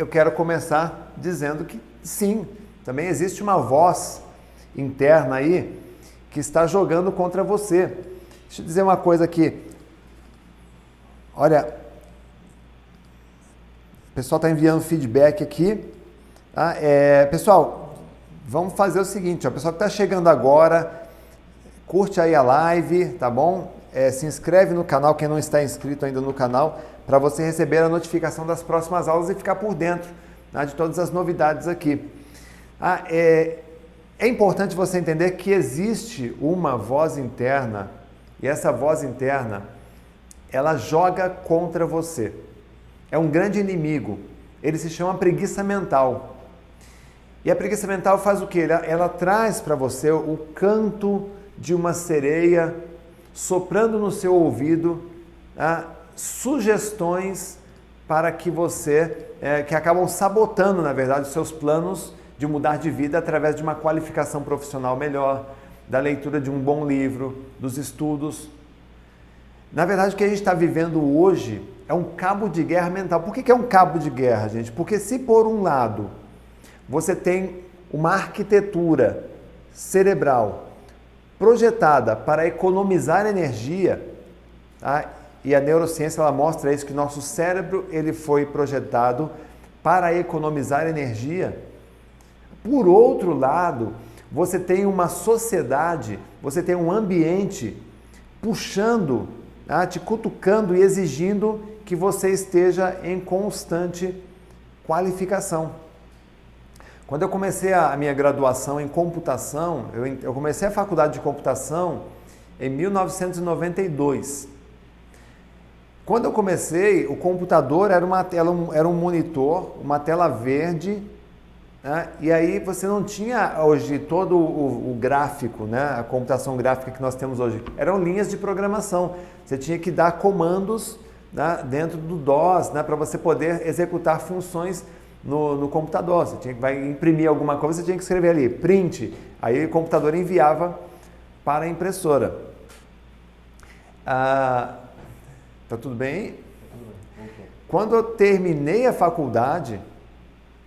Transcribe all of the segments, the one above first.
eu quero começar dizendo que sim, também existe uma voz interna aí que está jogando contra você. Deixa eu dizer uma coisa aqui. Olha, o pessoal está enviando feedback aqui. Tá? É, pessoal, vamos fazer o seguinte: ó, o pessoal que está chegando agora, curte aí a live, tá bom? É, se inscreve no canal, quem não está inscrito ainda no canal, para você receber a notificação das próximas aulas e ficar por dentro tá? de todas as novidades aqui. Ah, é, é importante você entender que existe uma voz interna e essa voz interna ela joga contra você. É um grande inimigo. Ele se chama preguiça mental. E a preguiça mental faz o que? Ela, ela traz para você o canto de uma sereia soprando no seu ouvido ah, sugestões para que você, é, que acabam sabotando, na verdade, os seus planos de mudar de vida através de uma qualificação profissional melhor, da leitura de um bom livro, dos estudos. Na verdade, o que a gente está vivendo hoje é um cabo de guerra mental. Por que, que é um cabo de guerra, gente? Porque se por um lado você tem uma arquitetura cerebral projetada para economizar energia, tá? e a neurociência ela mostra isso que nosso cérebro ele foi projetado para economizar energia. Por outro lado, você tem uma sociedade, você tem um ambiente puxando, tá? te cutucando e exigindo que você esteja em constante qualificação. Quando eu comecei a minha graduação em computação, eu, comecei a faculdade de computação em 1992. Quando eu comecei, o computador era, uma tela, era um monitor, uma tela verde, né? e aí você não tinha hoje todo o, o, gráfico, né? a computação gráfica que nós temos hoje. Eram linhas de programação. Você tinha que dar comandos né? dentro do DOS né? para você poder executar funções no, no computador. Você tinha que vai imprimir alguma coisa, você tinha que escrever ali, print. Aí o computador enviava para a impressora. Ah, tá tudo bem? Quando eu terminei a faculdade,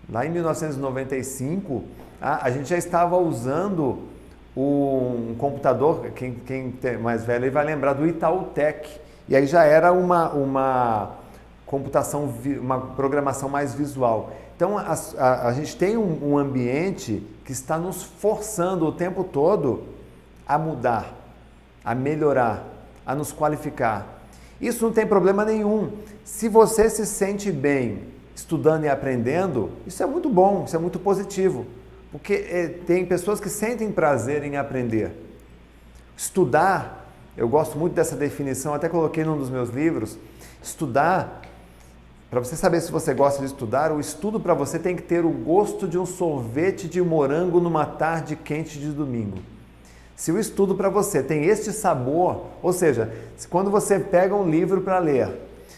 lá em 1995, a, gente já estava usando um computador, quem, quem é mais velho vai lembrar do Itautec. E aí já era uma, uma computação, uma programação mais visual. Então a, a, a gente tem um, um ambiente que está nos forçando o tempo todo a mudar, a melhorar, a nos qualificar. Isso não tem problema nenhum. Se você se sente bem estudando e aprendendo, isso é muito bom, isso é muito positivo. Porque é, tem pessoas que sentem prazer em aprender. Estudar, eu gosto muito dessa definição, até coloquei num dos meus livros. Estudar para você saber se você gosta de estudar, o estudo para você tem que ter o gosto de um sorvete de morango numa tarde quente de domingo. Se o estudo para você tem este sabor, ou seja, se quando você pega um livro para ler,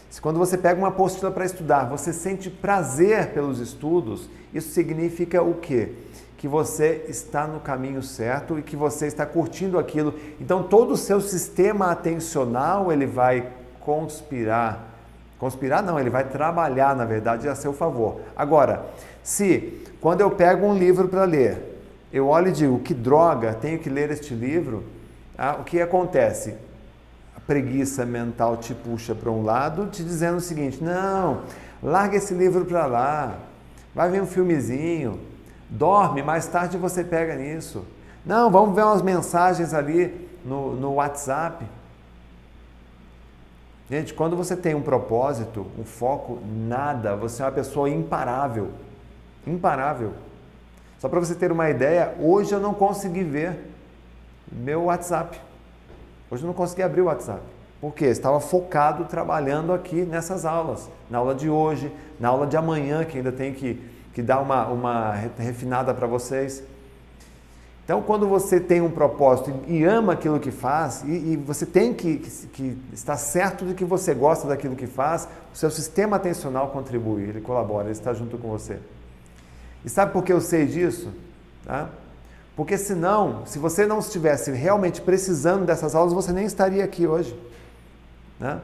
se quando você pega uma apostila para estudar, você sente prazer pelos estudos, isso significa o quê? Que você está no caminho certo e que você está curtindo aquilo. Então todo o seu sistema atencional ele vai conspirar Conspirar não, ele vai trabalhar, na verdade, a seu favor. Agora, se quando eu pego um livro para ler, eu olho e digo, que droga, tenho que ler este livro, ah, o que acontece? A preguiça mental te puxa para um lado, te dizendo o seguinte: não, larga esse livro para lá, vai ver um filmezinho, dorme, mais tarde você pega nisso. Não, vamos ver umas mensagens ali no, no WhatsApp. Gente, quando você tem um propósito, um foco, nada, você é uma pessoa imparável. Imparável. Só para você ter uma ideia, hoje eu não consegui ver meu WhatsApp. Hoje eu não consegui abrir o WhatsApp. Por quê? Estava focado trabalhando aqui nessas aulas. Na aula de hoje, na aula de amanhã, que ainda tem que, que dar uma, uma refinada para vocês. Então, quando você tem um propósito e ama aquilo que faz, e, e você tem que, que, que, estar certo de que você gosta daquilo que faz, o seu sistema atencional contribui, ele colabora, ele está junto com você. E sabe por que eu sei disso? Tá? Porque senão, se você não estivesse realmente precisando dessas aulas, você nem estaria aqui hoje. Né?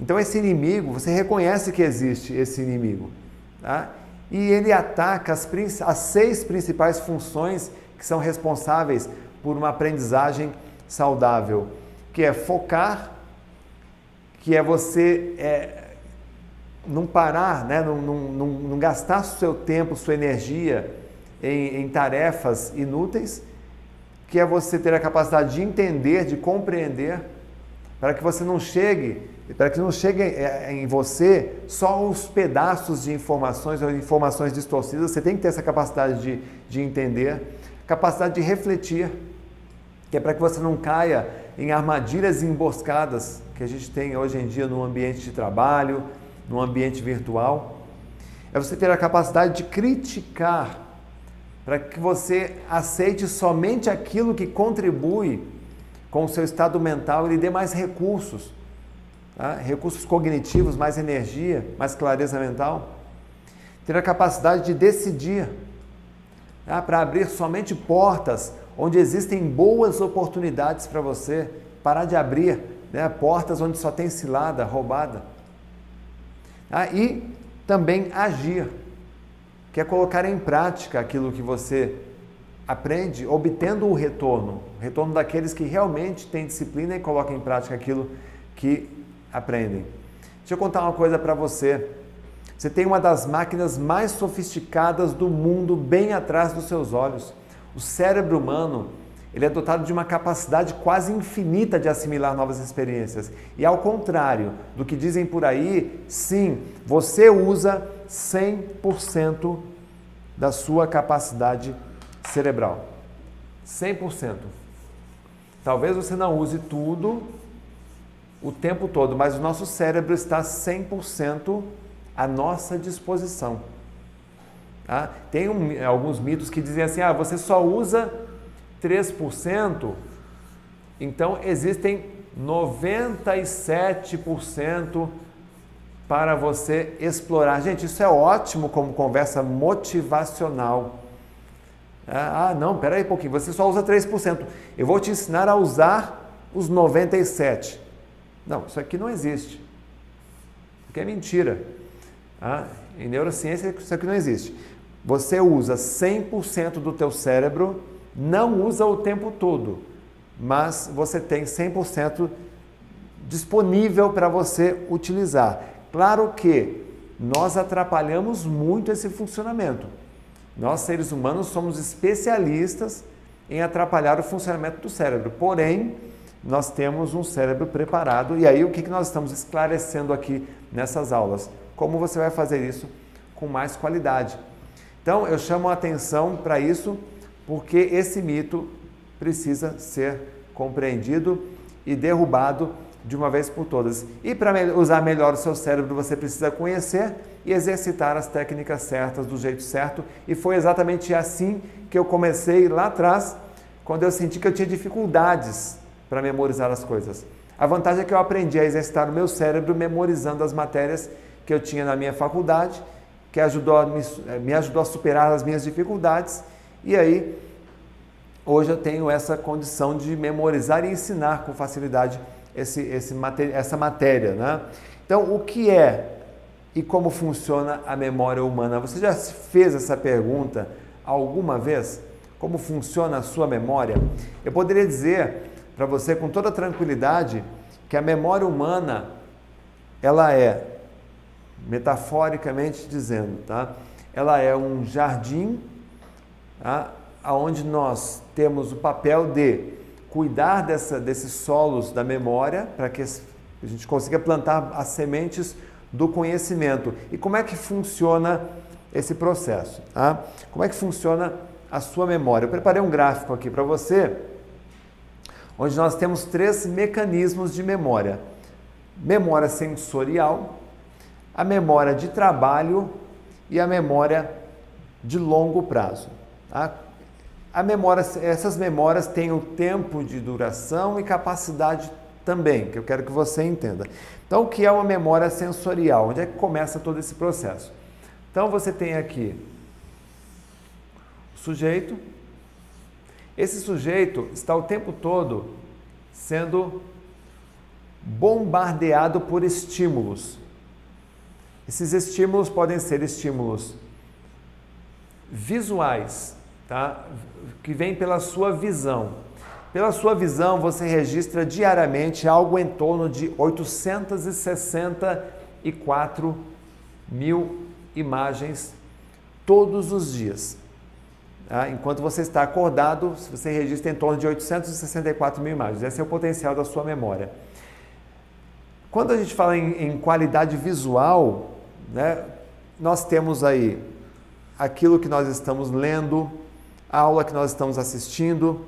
Então, esse inimigo, você reconhece que existe esse inimigo. Tá? E ele ataca as, as seis principais funções que são responsáveis por uma aprendizagem saudável, que é focar, que é você é, não parar, né? não, não, não, não gastar seu tempo, sua energia em, em tarefas inúteis, que é você ter a capacidade de entender, de compreender, para que você não chegue, para que não chegue é, em você só os pedaços de informações ou informações distorcidas, você tem que ter essa capacidade de, de entender, capacidade de refletir, que é para que você não caia em armadilhas emboscadas que a gente tem hoje em dia no ambiente de trabalho, no ambiente virtual. É você ter a capacidade de criticar para que você aceite somente aquilo que contribui com o seu estado mental e lhe dê mais recursos, tá? recursos cognitivos, mais energia, mais clareza mental. Ter a capacidade de decidir tá? para abrir somente portas onde existem boas oportunidades para você, parar de abrir né? portas onde só tem cilada, roubada. Tá? E também agir que é colocar em prática aquilo que você aprende, obtendo o retorno, retorno daqueles que realmente têm disciplina e colocam em prática aquilo que aprendem. Deixa eu contar uma coisa para você. Você tem uma das máquinas mais sofisticadas do mundo bem atrás dos seus olhos. O cérebro humano ele é dotado de uma capacidade quase infinita de assimilar novas experiências. E ao contrário do que dizem por aí, sim, você usa 100% da sua capacidade cerebral. 100%. Talvez você não use tudo o tempo todo, mas o nosso cérebro está 100% à nossa disposição. Tá? Tem um, alguns mitos que dizem assim: ah, você só usa 3%, então existem 97% para você explorar. Gente, isso é ótimo como conversa motivacional. Ah, não, peraí um pouquinho, você só usa 3%. Eu vou te ensinar a usar os 97%. Não, isso aqui não existe. Porque é mentira. Ah, em neurociência, isso aqui não existe. Você usa 100% do teu cérebro, não usa o tempo todo, mas você tem 100% disponível para você utilizar. Claro que nós atrapalhamos muito esse funcionamento. Nós, seres humanos, somos especialistas em atrapalhar o funcionamento do cérebro. Porém, nós temos um cérebro preparado. E aí, o que nós estamos esclarecendo aqui nessas aulas? Como você vai fazer isso com mais qualidade. Então, eu chamo a atenção para isso porque esse mito precisa ser compreendido e derrubado de uma vez por todas. E para usar melhor o seu cérebro, você precisa conhecer e exercitar as técnicas certas do jeito certo. E foi exatamente assim que eu comecei lá atrás, quando eu senti que eu tinha dificuldades para memorizar as coisas. A vantagem é que eu aprendi a exercitar o meu cérebro memorizando as matérias que eu tinha na minha faculdade, que ajudou me, eh, me ajudou a superar as minhas dificuldades. E aí, hoje eu tenho essa condição de memorizar e ensinar com facilidade esse, esse, essa matéria. Né? Então, o que é e como funciona a memória humana? Você já fez essa pergunta alguma vez? Como funciona a sua memória? Eu poderia dizer para você com toda tranquilidade que a memória humana ela é metaforicamente dizendo, tá? Ela é um jardim, tá? aonde nós temos o papel de cuidar dessa, desses solos da memória para que a gente consiga plantar as sementes do conhecimento. E como é que funciona esse processo? Tá? Como é que funciona a sua memória? Eu preparei um gráfico aqui para você, onde nós temos três mecanismos de memória: memória sensorial, a memória de trabalho e a memória de longo prazo. Tá? A memória, essas memórias têm o tempo de duração e capacidade também, que eu quero que você entenda. Então, o que é uma memória sensorial? Onde é que começa todo esse processo? Então, você tem aqui o sujeito. Esse sujeito está o tempo todo sendo bombardeado por estímulos. Esses estímulos podem ser estímulos visuais, tá? que vêm pela sua visão. Pela sua visão, você registra diariamente algo em torno de 864 mil imagens todos os dias. Tá? Enquanto você está acordado, você registra em torno de 864 mil imagens. Esse é o potencial da sua memória. Quando a gente fala em, em qualidade visual, né, nós temos aí aquilo que nós estamos lendo, a aula que nós estamos assistindo,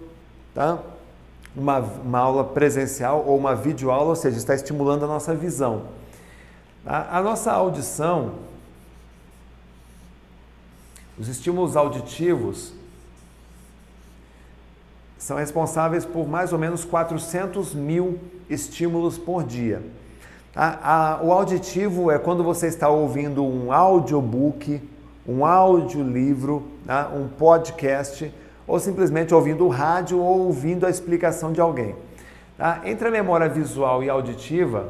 tá? uma, uma aula presencial ou uma videoaula, ou seja, está estimulando a nossa visão. Tá? A nossa audição, os estímulos auditivos, são responsáveis por mais ou menos 400 mil estímulos por dia. A, a, o auditivo é quando você está ouvindo um audiobook, um audiolivro, tá? um podcast, ou simplesmente ouvindo o rádio ou ouvindo a explicação de alguém. Tá? Entre a memória visual e auditiva,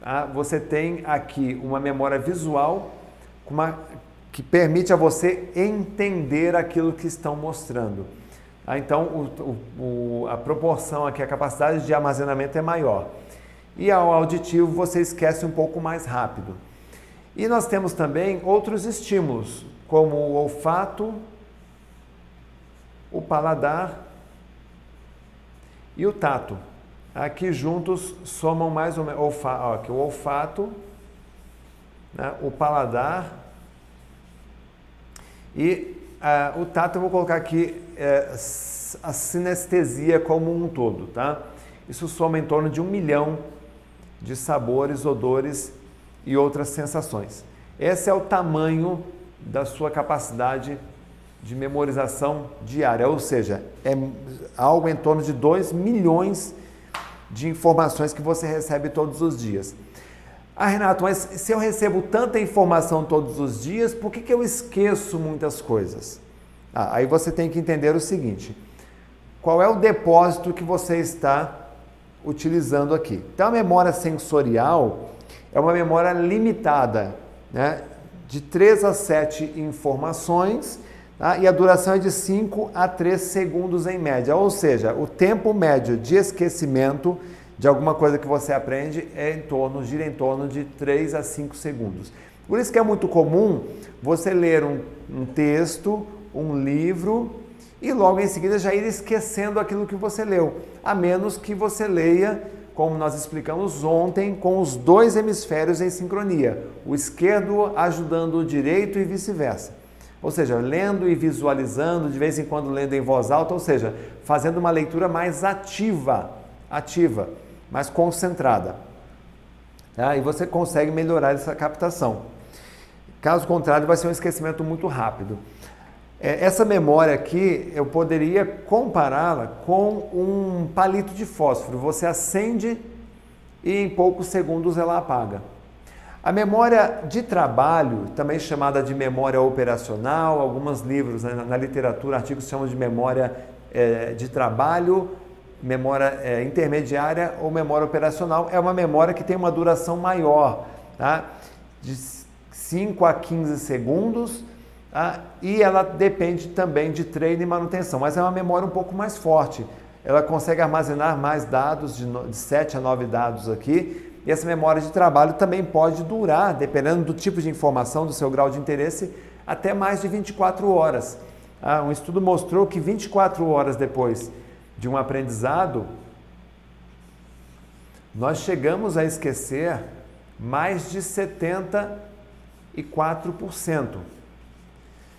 tá? você tem aqui uma memória visual uma, que permite a você entender aquilo que estão mostrando. Tá? Então, o, o, a proporção aqui, a capacidade de armazenamento é maior e ao auditivo você esquece um pouco mais rápido. E nós temos também outros estímulos, como o olfato, o paladar e o tato. Aqui juntos somam mais ou menos aqui, o olfato, né, o paladar e uh, o tato eu vou colocar aqui uh, a sinestesia como um todo, tá? Isso soma em torno de um milhão de sabores, odores e outras sensações. Esse é o tamanho da sua capacidade de memorização diária, ou seja, é algo em torno de 2 milhões de informações que você recebe todos os dias. Ah, Renato, mas se eu recebo tanta informação todos os dias, por que, que eu esqueço muitas coisas? Ah, aí você tem que entender o seguinte: qual é o depósito que você está utilizando aqui. Então, a memória sensorial é uma memória limitada, né? de 3 a 7 informações tá? e a duração é de 5 a 3 segundos em média. Ou seja, o tempo médio de esquecimento de alguma coisa que você aprende é em torno, gira em torno de 3 a 5 segundos. Por isso que é muito comum você ler um, um texto, um livro e logo em seguida já ir esquecendo aquilo que você leu, a menos que você leia, como nós explicamos ontem, com os dois hemisférios em sincronia, o esquerdo ajudando o direito e vice-versa. Ou seja, lendo e visualizando, de vez em quando lendo em voz alta, ou seja, fazendo uma leitura mais ativa, ativa, mais concentrada. Tá? E você consegue melhorar essa captação. Caso contrário, vai ser um esquecimento muito rápido. É, essa memória aqui eu poderia compará-la com um palito de fósforo. Você acende e em poucos segundos ela apaga. A memória de trabalho, também chamada de memória operacional, alguns livros né, na literatura, artigos chamam de memória é, de trabalho, memória é, intermediária ou memória operacional, é uma memória que tem uma duração maior, tá? de 5 a 15 segundos ah, e ela depende também de treino e manutenção, mas é uma memória um pouco mais forte. Ela consegue armazenar mais dados, de, de 7 a 9 dados aqui, e essa memória de trabalho também pode durar, dependendo do tipo de informação, do seu grau de interesse, até mais de 24 horas. Ah, um estudo mostrou que 24 horas depois de um aprendizado, nós chegamos a esquecer mais de 74%.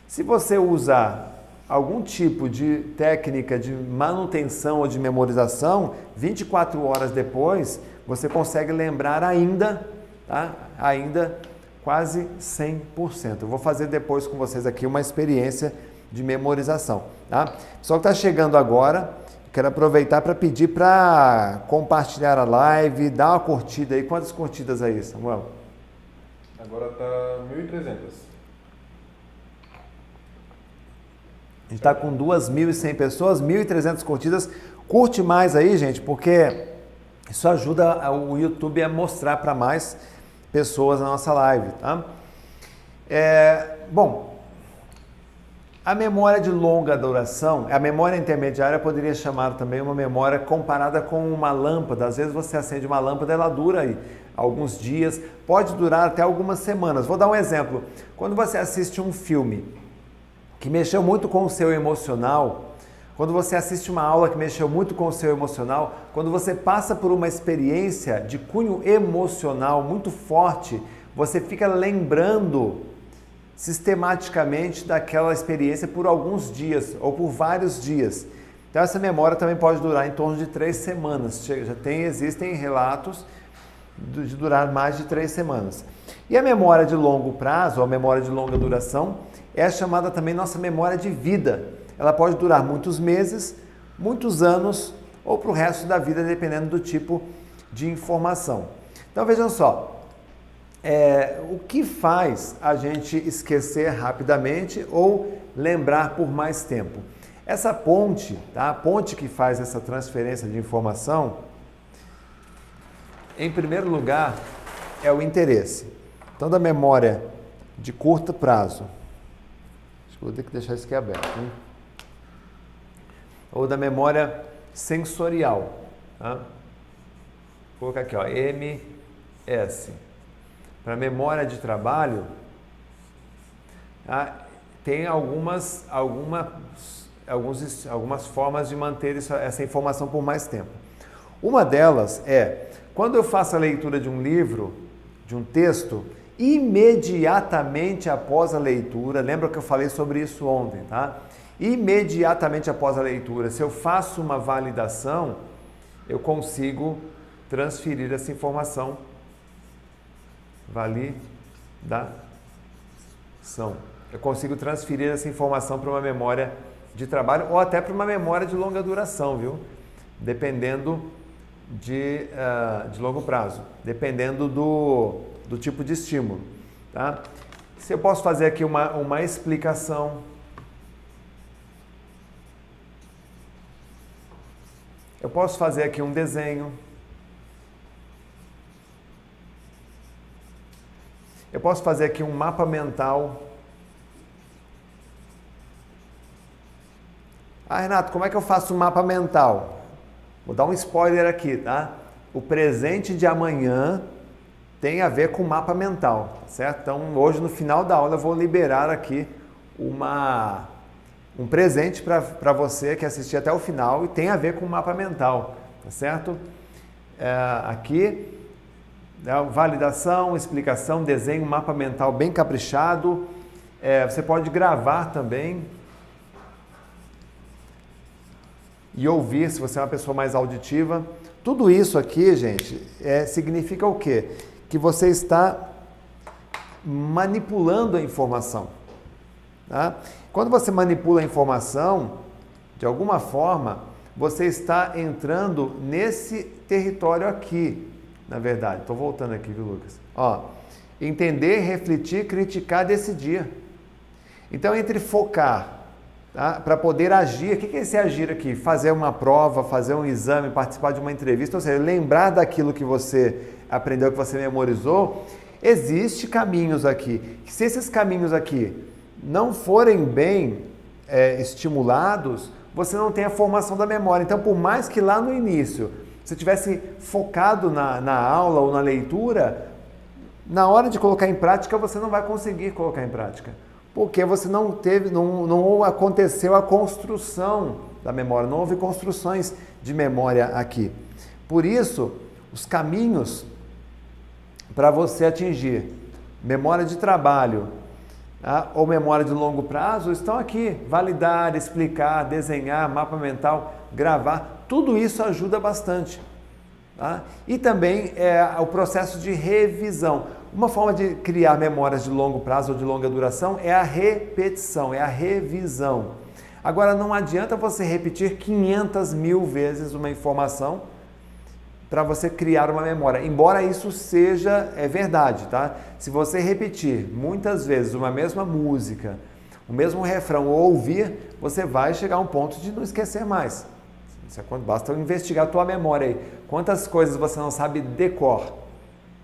Se você usar algum tipo de técnica de manutenção ou de memorização, 24 horas depois, você consegue lembrar ainda, tá? Ainda quase 100%. Eu vou fazer depois com vocês aqui uma experiência de memorização, tá? Pessoal que está chegando agora, quero aproveitar para pedir para compartilhar a live, dar uma curtida aí. Quantas curtidas aí, Samuel? Agora está 1.300. A gente está com 2.100 pessoas, 1.300 curtidas. Curte mais aí, gente, porque isso ajuda o YouTube a mostrar para mais pessoas a nossa live, tá? É, bom, a memória de longa duração, a memória intermediária poderia chamar também uma memória comparada com uma lâmpada. Às vezes você acende uma lâmpada, ela dura aí alguns dias, pode durar até algumas semanas. Vou dar um exemplo. Quando você assiste um filme que mexeu muito com o seu emocional, quando você assiste uma aula que mexeu muito com o seu emocional, quando você passa por uma experiência de cunho emocional muito forte, você fica lembrando sistematicamente daquela experiência por alguns dias ou por vários dias. Então essa memória também pode durar em torno de três semanas. Já tem, existem relatos de durar mais de três semanas. E a memória de longo prazo, ou a memória de longa duração, é chamada também nossa memória de vida. Ela pode durar muitos meses, muitos anos ou para o resto da vida, dependendo do tipo de informação. Então vejam só, é, o que faz a gente esquecer rapidamente ou lembrar por mais tempo? Essa ponte, tá? a ponte que faz essa transferência de informação, em primeiro lugar, é o interesse. Então, da memória de curto prazo, vou ter que deixar isso aqui aberto, hein? ou da memória sensorial. Tá? Vou colocar aqui, ó, MS. Para memória de trabalho, tá? tem algumas, algumas, alguns, algumas formas de manter essa informação por mais tempo. Uma delas é, quando eu faço a leitura de um livro, de um texto, imediatamente após a leitura, lembra que eu falei sobre isso ontem, tá? imediatamente após a leitura, se eu faço uma validação, eu consigo transferir essa informação. Validação. Eu consigo transferir essa informação para uma memória de trabalho ou até para uma memória de longa duração, viu? Dependendo de, uh, de longo prazo, dependendo do, do tipo de estímulo. Tá? Se eu posso fazer aqui uma, uma explicação Eu posso fazer aqui um desenho. Eu posso fazer aqui um mapa mental. Ah, Renato, como é que eu faço um mapa mental? Vou dar um spoiler aqui, tá? O presente de amanhã tem a ver com mapa mental, certo? Então, hoje no final da aula eu vou liberar aqui uma um presente para você que assistiu até o final e tem a ver com mapa mental, tá certo? É, aqui, é, validação, explicação, desenho, mapa mental bem caprichado. É, você pode gravar também e ouvir se você é uma pessoa mais auditiva. Tudo isso aqui, gente, é, significa o quê? Que você está manipulando a informação. Tá? Quando você manipula a informação, de alguma forma, você está entrando nesse território aqui, na verdade. Estou voltando aqui, viu, Lucas? Ó, entender, refletir, criticar, decidir. Então, entre focar tá? para poder agir, o que é esse agir aqui? Fazer uma prova, fazer um exame, participar de uma entrevista, ou seja, lembrar daquilo que você aprendeu, que você memorizou. Existem caminhos aqui. Se esses caminhos aqui não forem bem é, estimulados, você não tem a formação da memória. Então, por mais que lá no início você tivesse focado na, na aula ou na leitura, na hora de colocar em prática você não vai conseguir colocar em prática, porque você não teve, não, não aconteceu a construção da memória, não houve construções de memória aqui. Por isso, os caminhos para você atingir memória de trabalho, ah, ou memória de longo prazo estão aqui. Validar, explicar, desenhar, mapa mental, gravar, tudo isso ajuda bastante. Tá? E também é, o processo de revisão. Uma forma de criar memórias de longo prazo ou de longa duração é a repetição, é a revisão. Agora, não adianta você repetir 500 mil vezes uma informação para você criar uma memória. Embora isso seja é verdade, tá? Se você repetir muitas vezes uma mesma música, o mesmo refrão ou ouvir, você vai chegar a um ponto de não esquecer mais. É basta investigar a tua memória aí. Quantas coisas você não sabe decor,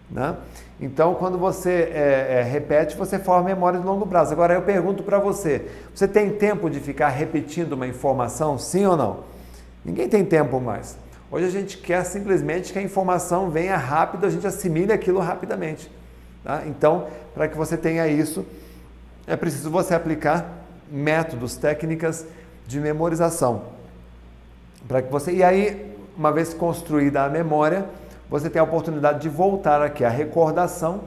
né? Então, quando você é, é, repete, você forma memória de longo prazo. Agora, eu pergunto para você: você tem tempo de ficar repetindo uma informação, sim ou não? Ninguém tem tempo mais. Hoje a gente quer simplesmente que a informação venha rápido, a gente assimile aquilo rapidamente. Tá? Então, para que você tenha isso, é preciso você aplicar métodos, técnicas de memorização. Para que você e aí, uma vez construída a memória, você tem a oportunidade de voltar aqui. A recordação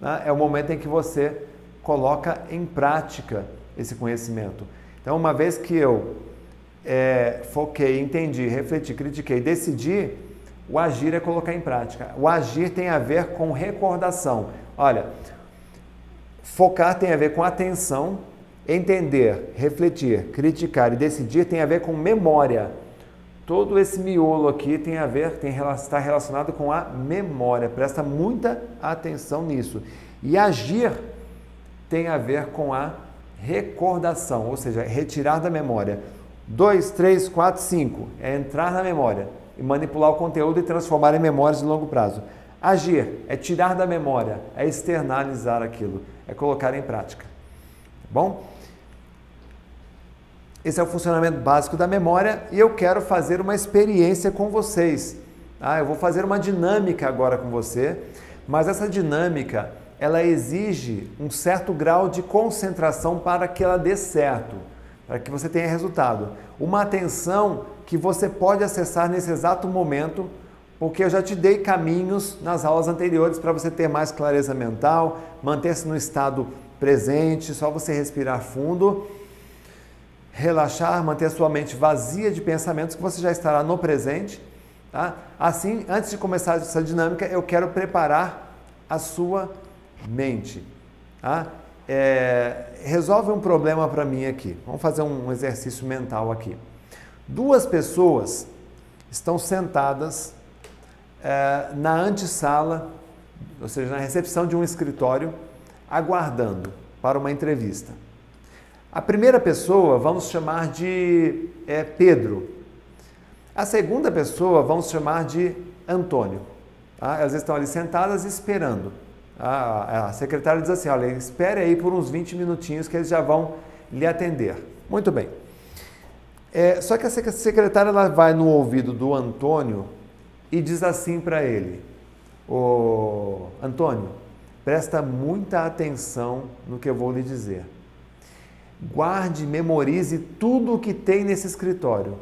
né, é o momento em que você coloca em prática esse conhecimento. Então, uma vez que eu é, foquei, entendi, refleti, critiquei, decidi, o agir é colocar em prática. O agir tem a ver com recordação. Olha, focar tem a ver com atenção, entender, refletir, criticar e decidir tem a ver com memória. Todo esse miolo aqui tem a ver, tem, está relacionado com a memória. Presta muita atenção nisso. E agir tem a ver com a recordação, ou seja, retirar da memória. 2, 3, 4, 5 é entrar na memória e manipular o conteúdo e transformar em memórias de longo prazo. Agir é tirar da memória, é externalizar aquilo, é colocar em prática. Tá bom? Esse é o funcionamento básico da memória e eu quero fazer uma experiência com vocês. Ah, eu vou fazer uma dinâmica agora com você, mas essa dinâmica ela exige um certo grau de concentração para que ela dê certo, para que você tenha resultado. Uma atenção que você pode acessar nesse exato momento, porque eu já te dei caminhos nas aulas anteriores para você ter mais clareza mental, manter-se no estado presente, só você respirar fundo relaxar, manter a sua mente vazia de pensamentos que você já estará no presente. Tá? Assim, antes de começar essa dinâmica, eu quero preparar a sua mente. Tá? É, resolve um problema para mim aqui. Vamos fazer um exercício mental aqui. Duas pessoas estão sentadas é, na antessala, ou seja, na recepção de um escritório, aguardando para uma entrevista. A primeira pessoa vamos chamar de é, Pedro. A segunda pessoa vamos chamar de Antônio. Tá? Elas estão ali sentadas esperando. A, a secretária diz assim: olha, espere aí por uns 20 minutinhos que eles já vão lhe atender. Muito bem. É, só que a secretária ela vai no ouvido do Antônio e diz assim para ele: Ô Antônio, presta muita atenção no que eu vou lhe dizer. Guarde, memorize tudo o que tem nesse escritório.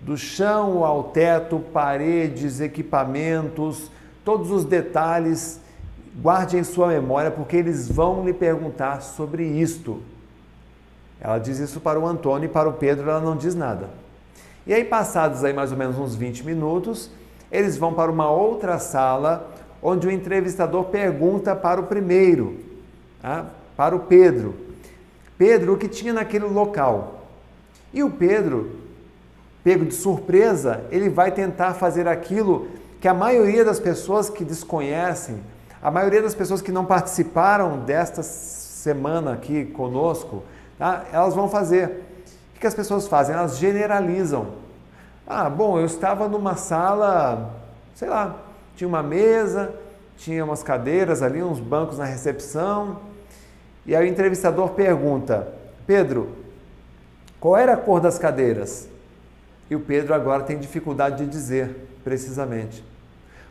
Do chão ao teto, paredes, equipamentos, todos os detalhes, guarde em sua memória, porque eles vão lhe perguntar sobre isto. Ela diz isso para o Antônio e para o Pedro ela não diz nada. E aí, passados aí mais ou menos uns 20 minutos, eles vão para uma outra sala onde o entrevistador pergunta para o primeiro, tá? para o Pedro. Pedro o que tinha naquele local. E o Pedro, pego de surpresa, ele vai tentar fazer aquilo que a maioria das pessoas que desconhecem, a maioria das pessoas que não participaram desta semana aqui conosco, tá? elas vão fazer. O que as pessoas fazem? Elas generalizam. Ah, bom, eu estava numa sala, sei lá, tinha uma mesa, tinha umas cadeiras ali, uns bancos na recepção, e aí o entrevistador pergunta: Pedro, qual era a cor das cadeiras? E o Pedro agora tem dificuldade de dizer precisamente.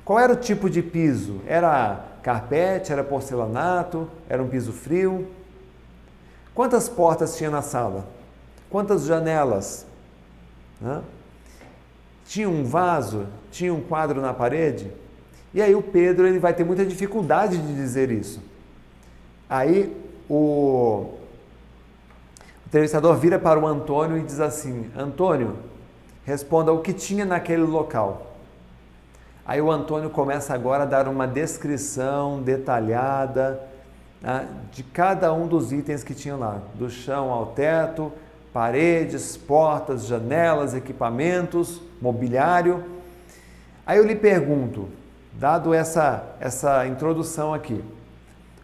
Qual era o tipo de piso? Era carpete, era porcelanato, era um piso frio? Quantas portas tinha na sala? Quantas janelas? Tinha um vaso? Tinha um quadro na parede? E aí o Pedro ele vai ter muita dificuldade de dizer isso. Aí o entrevistador vira para o Antônio e diz assim: Antônio, responda o que tinha naquele local. Aí o Antônio começa agora a dar uma descrição detalhada né, de cada um dos itens que tinha lá, do chão ao teto, paredes, portas, janelas, equipamentos, mobiliário. Aí eu lhe pergunto, dado essa, essa introdução aqui,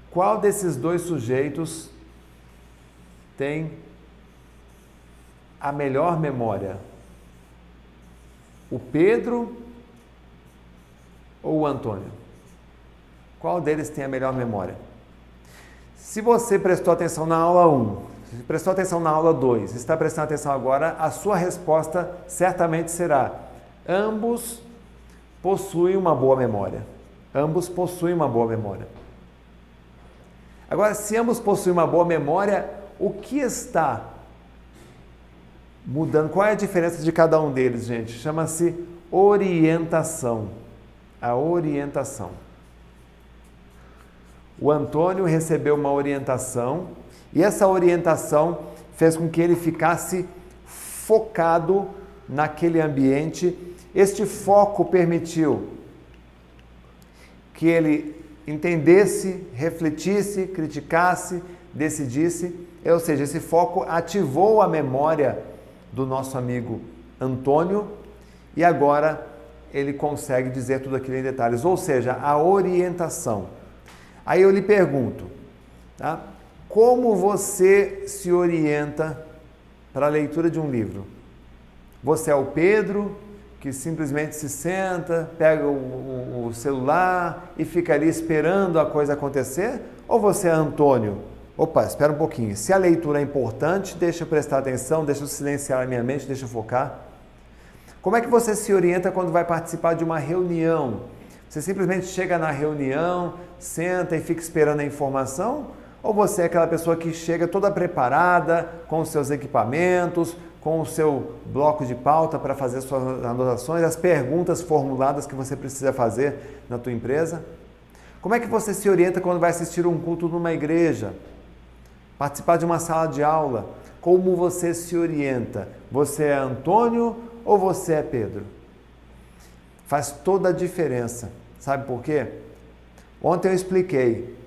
qual desses dois sujeitos tem a melhor memória? O Pedro ou o Antônio? Qual deles tem a melhor memória? Se você prestou atenção na aula 1, se prestou atenção na aula 2, está prestando atenção agora, a sua resposta certamente será: ambos possuem uma boa memória. Ambos possuem uma boa memória. Agora, se ambos possuem uma boa memória, o que está mudando? Qual é a diferença de cada um deles, gente? Chama-se orientação. A orientação. O Antônio recebeu uma orientação e essa orientação fez com que ele ficasse focado naquele ambiente. Este foco permitiu que ele entendesse, refletisse, criticasse, decidisse, ou seja, esse foco ativou a memória do nosso amigo Antônio e agora ele consegue dizer tudo aquilo em detalhes, ou seja, a orientação. Aí eu lhe pergunto, tá? como você se orienta para a leitura de um livro? Você é o Pedro que simplesmente se senta, pega o, o, celular e fica ali esperando a coisa acontecer? Ou você é Antônio? Opa, espera um pouquinho. Se a leitura é importante, deixa eu prestar atenção, deixa eu silenciar a minha mente, deixa eu focar. Como é que você se orienta quando vai participar de uma reunião? Você simplesmente chega na reunião, senta e fica esperando a informação? Ou você é aquela pessoa que chega toda preparada, com os seus equipamentos, com o seu bloco de pauta para fazer suas anotações, as perguntas formuladas que você precisa fazer na tua empresa? Como é que você se orienta quando vai assistir um culto numa igreja? Participar de uma sala de aula? Como você se orienta? Você é Antônio ou você é Pedro? Faz toda a diferença. Sabe por quê? Ontem eu expliquei.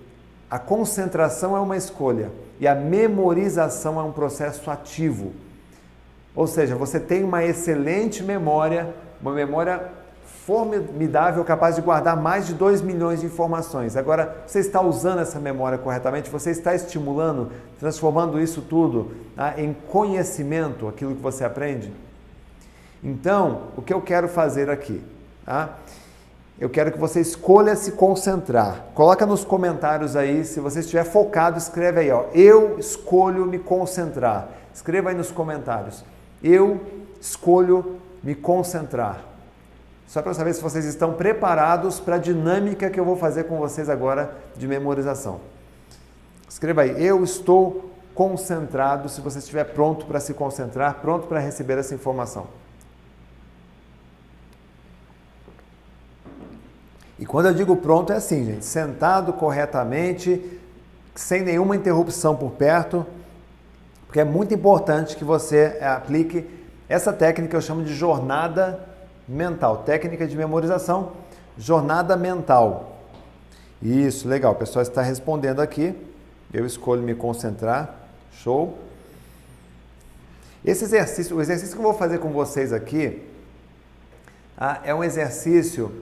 A concentração é uma escolha e a memorização é um processo ativo. Ou seja, você tem uma excelente memória, uma memória formidável, capaz de guardar mais de 2 milhões de informações. Agora, você está usando essa memória corretamente? Você está estimulando, transformando isso tudo tá, em conhecimento, aquilo que você aprende? Então, o que eu quero fazer aqui? Tá? Eu quero que você escolha se concentrar. Coloca nos comentários aí, se você estiver focado, escreve aí, ó. Eu escolho me concentrar. Escreva aí nos comentários eu escolho me concentrar. Só para saber se vocês estão preparados para a dinâmica que eu vou fazer com vocês agora de memorização. Escreva aí, eu estou concentrado, se você estiver pronto para se concentrar, pronto para receber essa informação. E quando eu digo pronto é assim, gente, sentado corretamente, sem nenhuma interrupção por perto, porque é muito importante que você eh, aplique essa técnica, eu chamo de jornada mental, técnica de memorização, jornada mental. Isso, legal, o pessoal está respondendo aqui. Eu escolho me concentrar. Show. Esse exercício, o exercício que eu vou fazer com vocês aqui, ah, é um exercício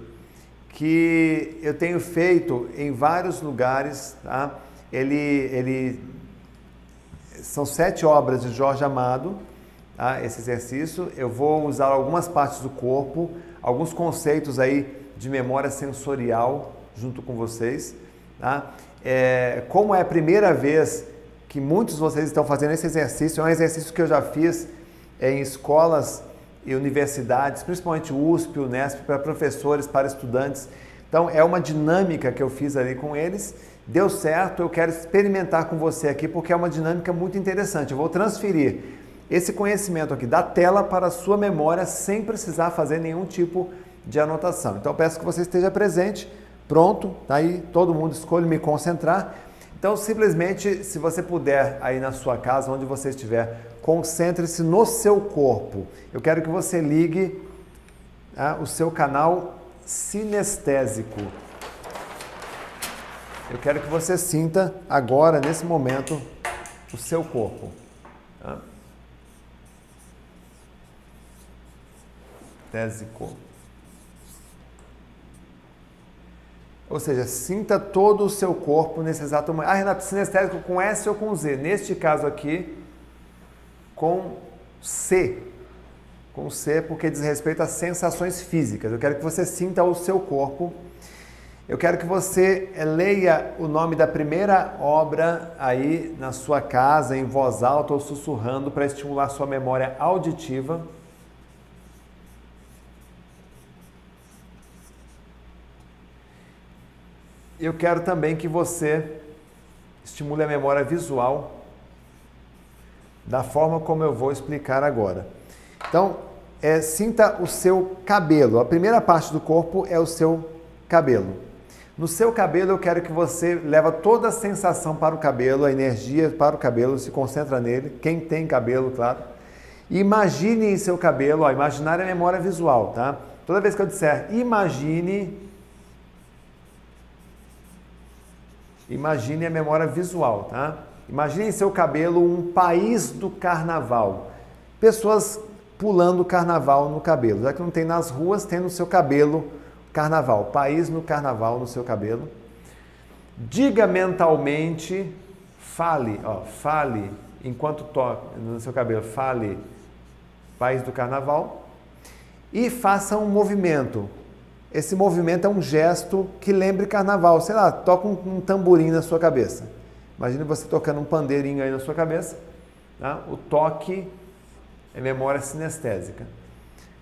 que eu tenho feito em vários lugares. Tá? Ele, ele são sete obras de Jorge Amado, tá? esse exercício. Eu vou usar algumas partes do corpo, alguns conceitos aí de memória sensorial junto com vocês. Tá? É, como é a primeira vez que muitos de vocês estão fazendo esse exercício, é um exercício que eu já fiz em escolas e universidades, principalmente USP, Unesp, para professores, para estudantes. Então, é uma dinâmica que eu fiz ali com eles Deu certo, eu quero experimentar com você aqui porque é uma dinâmica muito interessante. Eu vou transferir esse conhecimento aqui da tela para a sua memória sem precisar fazer nenhum tipo de anotação. Então peço que você esteja presente, pronto, tá aí todo mundo escolhe me concentrar. Então simplesmente, se você puder aí na sua casa, onde você estiver, concentre-se no seu corpo. Eu quero que você ligue ah, o seu canal sinestésico. Eu quero que você sinta agora, nesse momento, o seu corpo. Tá? Tésico. Ou seja, sinta todo o seu corpo nesse exato momento. Ah, Renato, sinestésico com S ou com Z? Neste caso aqui, com C. Com C, porque diz respeito às sensações físicas. Eu quero que você sinta o seu corpo Eu quero que você eh, leia o nome da primeira obra aí na sua casa, em voz alta ou sussurrando, para estimular sua memória auditiva. Eu quero também que você estimule a memória visual da forma como eu vou explicar agora. Então, é, sinta o seu cabelo. A primeira parte do corpo é o seu cabelo. No seu cabelo, eu quero que você leva toda a sensação para o cabelo, a energia para o cabelo, se concentra nele. Quem tem cabelo, claro. Imagine em seu cabelo, ó, imaginar é memória visual, tá? Toda vez que eu disser imagine, imagine a memória visual, tá? Imagine em seu cabelo um país do carnaval. Pessoas pulando carnaval no cabelo. Já que não tem nas ruas, tem no seu cabelo Carnaval, país no carnaval no seu cabelo. Diga mentalmente, fale, ó, fale enquanto toca no seu cabelo, fale país do carnaval e faça um movimento. Esse movimento é um gesto que lembre carnaval. Sei lá, toca um, um tamborim na sua cabeça. Imagine você tocando um pandeirinho aí na sua cabeça. Tá? O toque é memória sinestésica.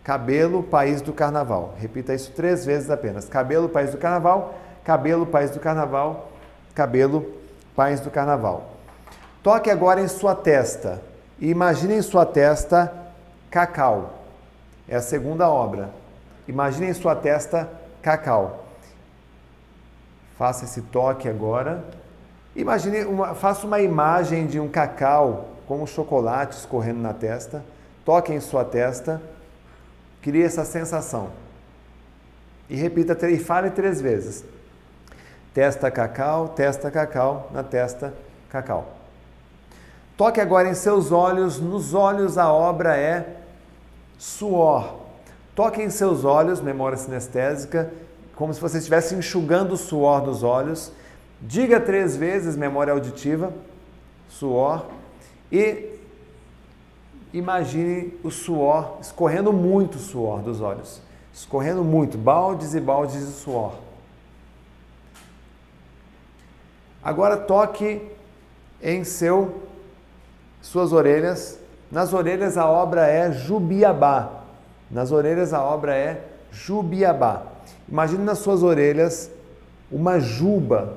Cabelo, país do carnaval. Repita isso três vezes apenas. Cabelo, país do carnaval. Cabelo, país do carnaval. Cabelo, país do carnaval. Toque agora em sua testa. E imagine em sua testa cacau. É a segunda obra. Imagine em sua testa cacau. Faça esse toque agora. Imagine, uma, faça uma imagem de um cacau com os chocolates correndo na testa. Toque em sua testa. Crie essa sensação. E repita e fale três vezes. Testa cacau, testa cacau, na testa cacau. Toque agora em seus olhos, nos olhos a obra é suor. Toque em seus olhos, memória sinestésica, como se você estivesse enxugando o suor dos olhos. Diga três vezes, memória auditiva, suor. E imagine o suor, escorrendo muito suor dos olhos. Escorrendo muito, baldes e baldes de suor. Agora toque em seu suas orelhas. Nas orelhas a obra é Jubiabá. Nas orelhas a obra é Jubiabá. Imagine nas suas orelhas uma juba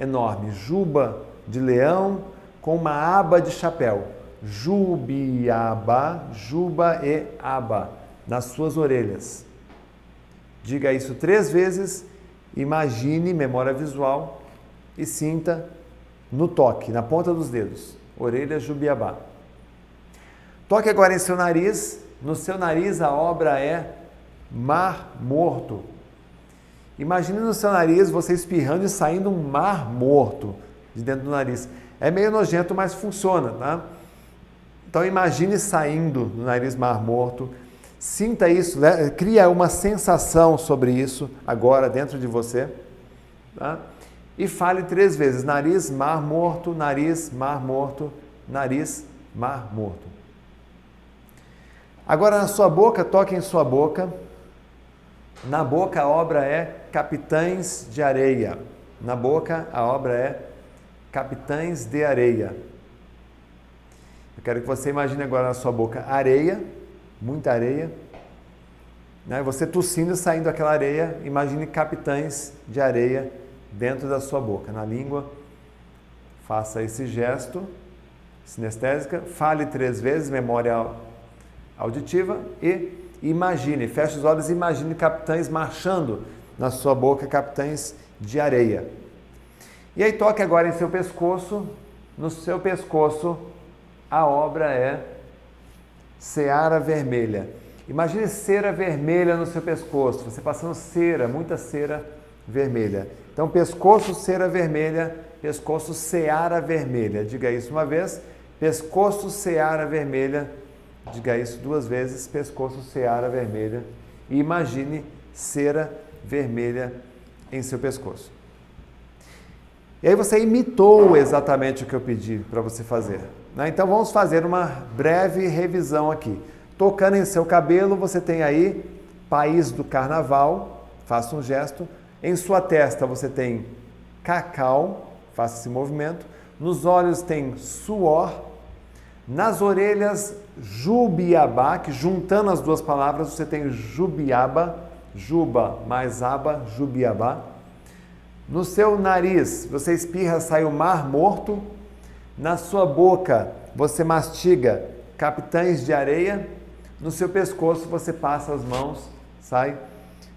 enorme, juba de leão com uma aba de chapéu. Jubiaba, Juba e Aba, nas suas orelhas. Diga isso três vezes, imagine, memória visual e sinta no toque, na ponta dos dedos. Orelha Jubiabá. Toque agora em seu nariz. No seu nariz a obra é Mar Morto. Imagine no seu nariz você espirrando e saindo um mar morto de dentro do nariz. É meio nojento, mas funciona, tá? Então imagine saindo do nariz mar morto, sinta isso, né? cria uma sensação sobre isso agora dentro de você. Tá? E fale três vezes: nariz, mar morto, nariz, mar morto, nariz, mar morto. Agora na sua boca, toque em sua boca. Na boca a obra é Capitães de Areia. Na boca a obra é Capitães de Areia. Eu quero que você imagine agora na sua boca areia, muita areia. Né? Você tossindo, saindo aquela areia, imagine capitães de areia dentro da sua boca, na língua. Faça esse gesto sinestésica, fale três vezes, memória auditiva e imagine, feche os olhos e imagine capitães marchando na sua boca, capitães de areia. E aí toque agora em seu pescoço, no seu pescoço a obra é Seara Vermelha. Imagine cera vermelha no seu pescoço, você passando cera, muita cera vermelha. Então, pescoço, cera vermelha, pescoço, seara vermelha. Diga isso uma vez. Pescoço, seara vermelha. Diga isso duas vezes. Pescoço, seara vermelha. E imagine cera vermelha em seu pescoço. E aí você imitou exatamente o que eu pedi para você fazer. Né? Então vamos fazer uma breve revisão aqui. Tocando em seu cabelo, você tem aí País do Carnaval, faça um gesto. Em sua testa você tem cacau, faça esse movimento. Nos olhos tem suor. Nas orelhas, jubiabá, que juntando as duas palavras você tem jubiaba, juba mais aba, jubiabá. No seu nariz, você espirra, sai o mar morto. Na sua boca, você mastiga capitães de areia. No seu pescoço, você passa as mãos, sai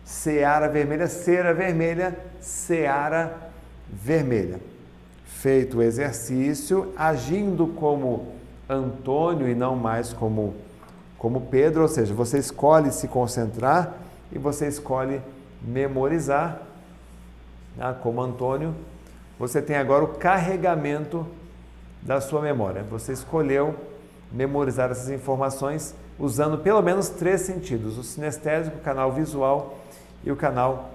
seara vermelha, cera vermelha, seara vermelha. Feito o exercício, agindo como Antônio e não mais como, como Pedro, ou seja, você escolhe se concentrar e você escolhe memorizar, né? como Antônio, você tem agora o carregamento da sua memória. Você escolheu memorizar essas informações usando pelo menos três sentidos: o sinestésico, o canal visual e o canal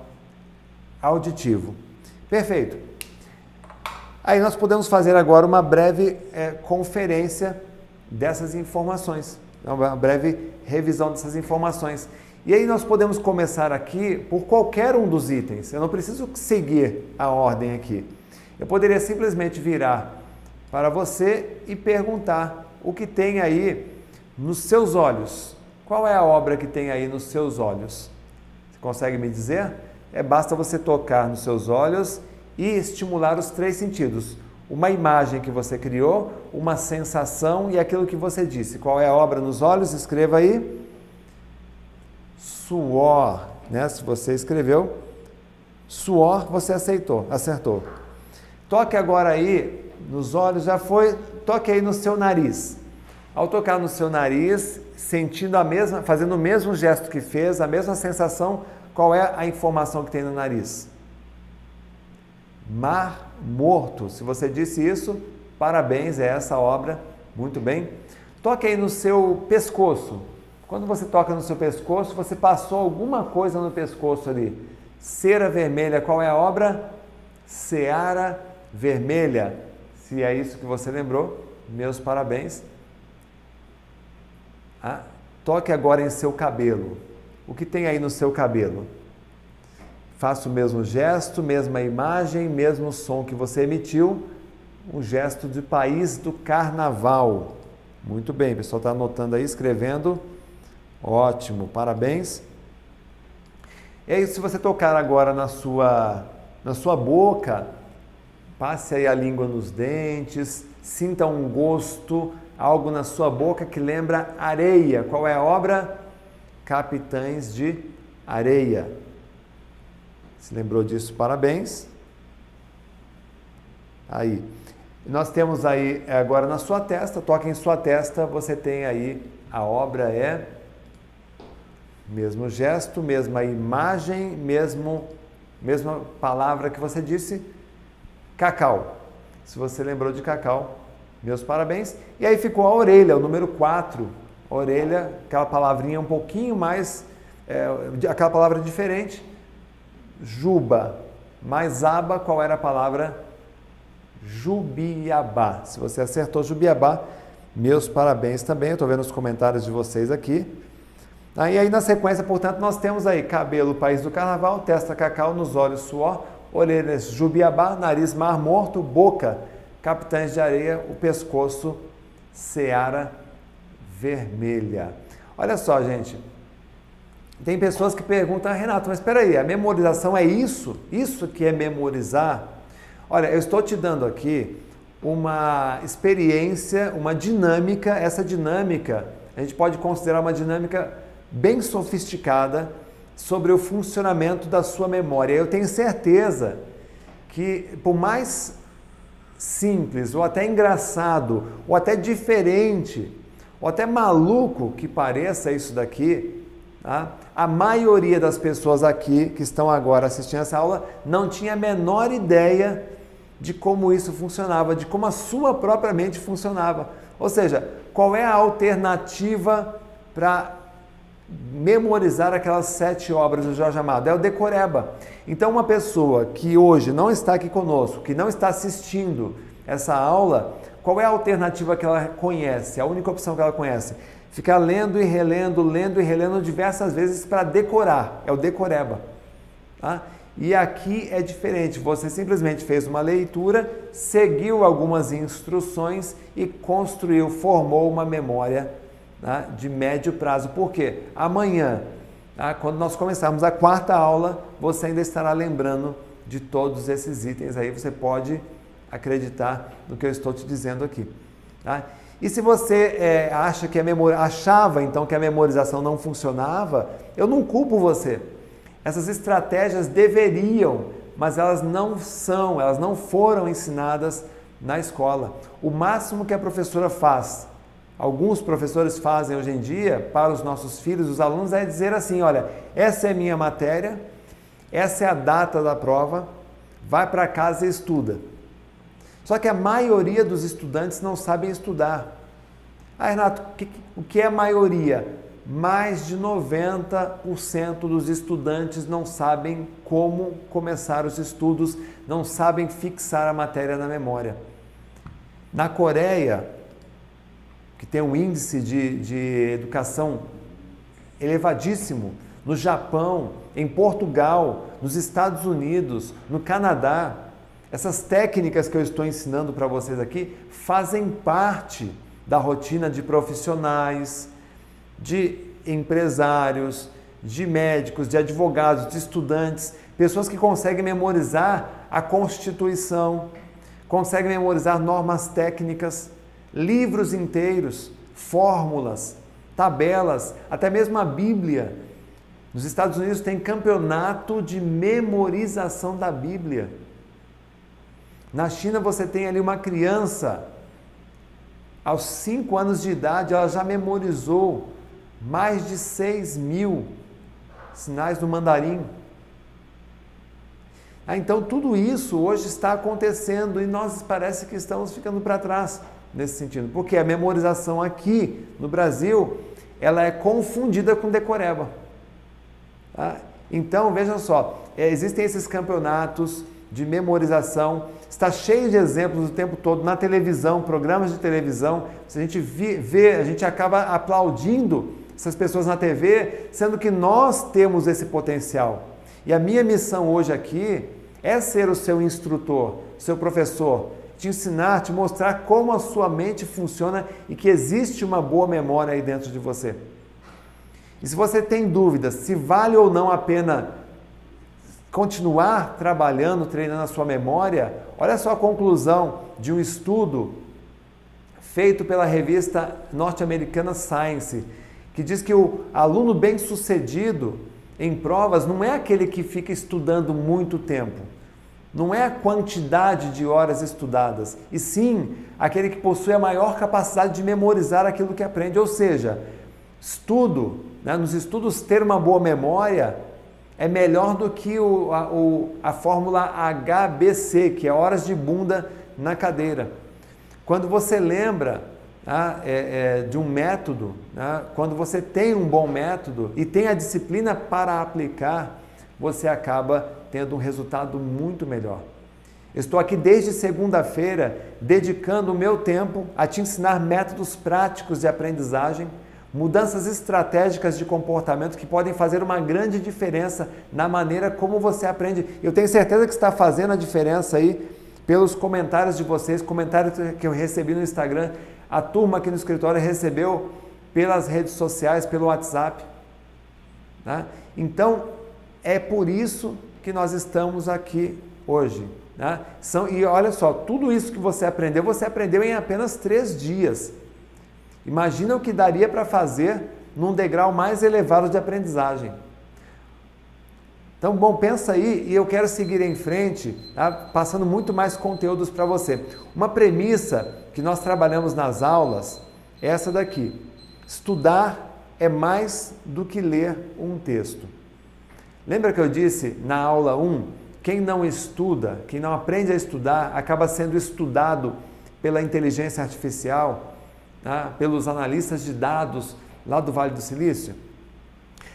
auditivo. Perfeito. Aí nós podemos fazer agora uma breve é, conferência dessas informações, uma breve revisão dessas informações. E aí nós podemos começar aqui por qualquer um dos itens. Eu não preciso seguir a ordem aqui. Eu poderia simplesmente virar para você e perguntar o que tem aí nos seus olhos. Qual é a obra que tem aí nos seus olhos? Você consegue me dizer? É basta você tocar nos seus olhos e estimular os três sentidos. Uma imagem que você criou, uma sensação e aquilo que você disse. Qual é a obra nos olhos? Escreva aí. Suor, né? Se você escreveu suor, você aceitou, acertou. Toque agora aí nos olhos, já foi. Toque aí no seu nariz. Ao tocar no seu nariz, sentindo a mesma, fazendo o mesmo gesto que fez, a mesma sensação, qual é a informação que tem no nariz? Mar morto. Se você disse isso, parabéns, é essa obra. Muito bem. Toque aí no seu pescoço. Quando você toca no seu pescoço, você passou alguma coisa no pescoço ali. Cera vermelha, qual é a obra? Seara vermelha. Se é isso que você lembrou, meus parabéns. Ah, toque agora em seu cabelo. O que tem aí no seu cabelo? Faça o mesmo gesto, mesma imagem, mesmo som que você emitiu. Um gesto de país do carnaval. Muito bem, o pessoal está anotando aí, escrevendo. Ótimo, parabéns. E aí, se você tocar agora na sua, na sua boca, passe aí a língua nos dentes, sinta um gosto algo na sua boca que lembra areia. Qual é a obra? Capitães de Areia. Se lembrou disso? Parabéns. Aí. Nós temos aí é, agora na sua testa, toca em sua testa, você tem aí a obra é mesmo gesto, mesma imagem, mesmo mesma palavra que você disse, cacau. Se você lembrou de cacau, meus parabéns. E aí ficou a orelha, o número 4. Orelha, aquela palavrinha um pouquinho mais, é, aquela palavra diferente. Juba. Mais aba, qual era a palavra? Jubiabá. Se você acertou Jubiabá, meus parabéns também. Eu estou vendo os comentários de vocês aqui. Aí, aí na sequência, portanto, nós temos aí cabelo, país do carnaval, testa cacau, nos olhos suor, orelhas jubiabá, nariz mar morto, boca Capitães de Areia, o pescoço Seara Vermelha. Olha só, gente. Tem pessoas que perguntam, ah, Renato, mas espera aí, a memorização é isso? Isso que é memorizar? Olha, eu estou te dando aqui uma experiência, uma dinâmica. Essa dinâmica a gente pode considerar uma dinâmica bem sofisticada sobre o funcionamento da sua memória. Eu tenho certeza que, por mais simples, ou até engraçado, ou até diferente, ou até maluco que pareça isso daqui, tá? a maioria das pessoas aqui que estão agora assistindo essa aula não tinha a menor ideia de como isso funcionava, de como a sua própria mente funcionava. Ou seja, qual é a alternativa para memorizar aquelas sete obras do Jorge Amado? É o decoreba. Então, uma pessoa que hoje não está aqui conosco, que não está assistindo essa aula, qual é a alternativa que ela conhece? A única opção que ela conhece? Ficar lendo e relendo, lendo e relendo diversas vezes para decorar. É o decoreba. Tá? E aqui é diferente, você simplesmente fez uma leitura, seguiu algumas instruções e construiu, formou uma memória né, de médio prazo. Por quê? Amanhã, tá, quando nós começarmos a quarta aula, você ainda estará lembrando de todos esses itens aí, você pode acreditar no que eu estou te dizendo aqui. Tá? E se você é, acha que a memória, achava então que a memorização não funcionava, eu não culpo você. Essas estratégias deveriam, mas elas não são, elas não foram ensinadas na escola. O máximo que a professora faz, alguns professores fazem hoje em dia para os nossos filhos, os alunos, é dizer assim: olha, essa é minha matéria, essa é a data da prova, vai para casa e estuda. Só que a maioria dos estudantes não sabem estudar. Ah, Renato, o que é a maioria? Mais de 90% dos estudantes não sabem como começar os estudos, não sabem fixar a matéria na memória. Na Coreia, que tem um índice de, de educação elevadíssimo, no Japão, em Portugal, nos Estados Unidos, no Canadá. Essas técnicas que eu estou ensinando para vocês aqui fazem parte da rotina de profissionais, de empresários, de médicos, de advogados, de estudantes, pessoas que conseguem memorizar a Constituição, conseguem memorizar normas técnicas, livros inteiros, fórmulas, tabelas, até mesmo a Bíblia nos Estados Unidos tem campeonato de memorização da Bíblia. Na China você tem ali uma criança, aos 5 anos de idade, ela já memorizou mais de 6 mil sinais do mandarim. Ah, então tudo isso hoje está acontecendo e nós parece que estamos ficando para trás nesse sentido, porque a memorização aqui no Brasil ela é confundida com decoreba. Ah, então, vejam só, é, existem esses campeonatos de memorização, está cheio de exemplos o tempo todo na televisão, programas de televisão. Se a gente vê, a gente acaba aplaudindo essas pessoas na TV, sendo que nós temos esse potencial. E a minha missão hoje aqui é ser o seu instrutor, seu professor, te ensinar, te mostrar como a sua mente funciona e que existe uma boa memória aí dentro de você. E se você tem dúvidas se vale ou não a pena continuar trabalhando, treinando a sua memória, olha só a conclusão de um estudo feito pela revista norte-americana Science, que diz que o aluno bem-sucedido em provas não é aquele que fica estudando muito tempo, não é a quantidade de horas estudadas, e sim aquele que possui a maior capacidade de memorizar aquilo que aprende, ou seja, estudo né, nos estudos, ter uma boa memória é melhor do que o, a, o, a fórmula HBC, que é horas de bunda na cadeira. Quando você lembra né, é, é, de um método, né, quando você tem um bom método e tem a disciplina para aplicar, você acaba tendo um resultado muito melhor. Estou aqui desde segunda-feira dedicando o meu tempo a te ensinar métodos práticos de aprendizagem mudanças estratégicas de comportamento que podem fazer uma grande diferença na maneira como você aprende. Eu tenho certeza que está fazendo a diferença aí pelos comentários de vocês, comentários que eu recebi no Instagram, a turma aqui no escritório recebeu pelas redes sociais, pelo WhatsApp. Né? Então, é por isso que nós estamos aqui hoje. Né? São, e olha só, tudo isso que você aprendeu, você aprendeu em apenas três dias. Imagina o que daria para fazer num degrau mais elevado de aprendizagem. Então, bom, pensa aí e eu quero seguir em frente, tá? passando muito mais conteúdos para você. Uma premissa que nós trabalhamos nas aulas é essa daqui: estudar é mais do que ler um texto. Lembra que eu disse na aula 1? Quem não estuda, quem não aprende a estudar, acaba sendo estudado pela inteligência artificial, tá? pelos analistas de dados lá do Vale do Silício.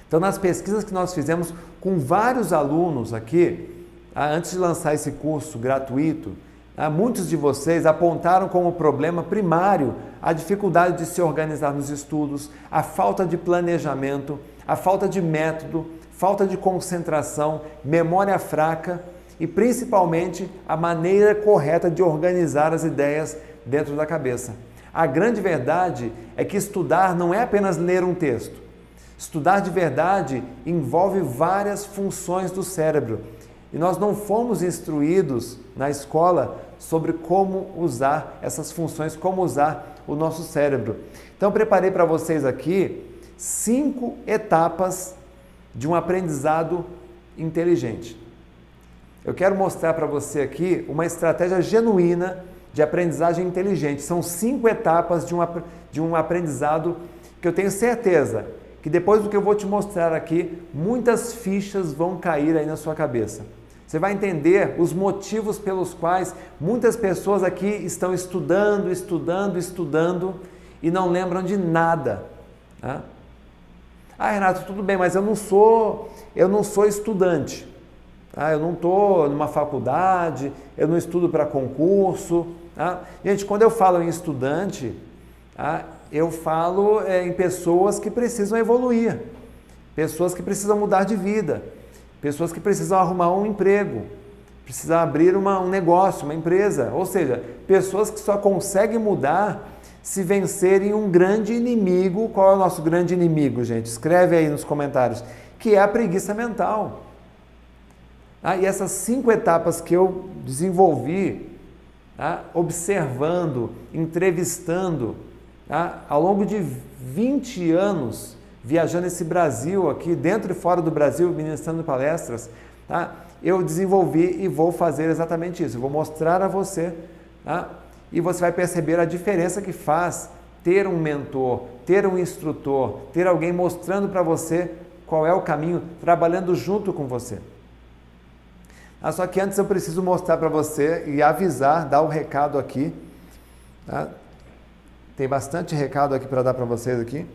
Então, nas pesquisas que nós fizemos com vários alunos aqui, tá? antes de lançar esse curso gratuito, tá? muitos de vocês apontaram como problema primário a dificuldade de se organizar nos estudos, a falta de planejamento, a falta de método, falta de concentração, memória fraca e principalmente a maneira correta de organizar as ideias dentro da cabeça. A grande verdade é que estudar não é apenas ler um texto. Estudar de verdade envolve várias funções do cérebro e nós não fomos instruídos na escola sobre como usar essas funções, como usar o nosso cérebro. Então, preparei para vocês aqui cinco etapas de um aprendizado inteligente. Eu quero mostrar para você aqui uma estratégia genuína de aprendizagem inteligente. São cinco etapas de um, de um aprendizado que eu tenho certeza que depois do que eu vou te mostrar aqui, muitas fichas vão cair aí na sua cabeça. Você vai entender os motivos pelos quais muitas pessoas aqui estão estudando, estudando, estudando e não lembram de nada. Né? Ah, Renato, tudo bem, mas eu não sou, eu não sou estudante. Tá? Eu não estou numa faculdade, eu não estudo para concurso. Tá? Gente, quando eu falo em estudante, tá? eu falo é, em pessoas que precisam evoluir, pessoas que precisam mudar de vida, pessoas que precisam arrumar um emprego, precisam abrir uma, um negócio, uma empresa. Ou seja, pessoas que só conseguem mudar se vencerem um grande inimigo. Qual é o nosso grande inimigo, gente? Escreve aí nos comentários. Que é a preguiça mental. Ah, e essas cinco etapas que eu desenvolvi, tá? observando, entrevistando, tá? ao longo de 20 anos, viajando esse Brasil aqui, dentro e fora do Brasil, ministrando palestras, tá? eu desenvolvi e vou fazer exatamente isso. Eu vou mostrar a você tá? E você vai perceber a diferença que faz ter um mentor, ter um instrutor, ter alguém mostrando para você qual é o caminho, trabalhando junto com você. Ah, só que antes eu preciso mostrar para você e avisar, dar o um recado aqui. Tá? Tem bastante recado aqui para dar para vocês aqui.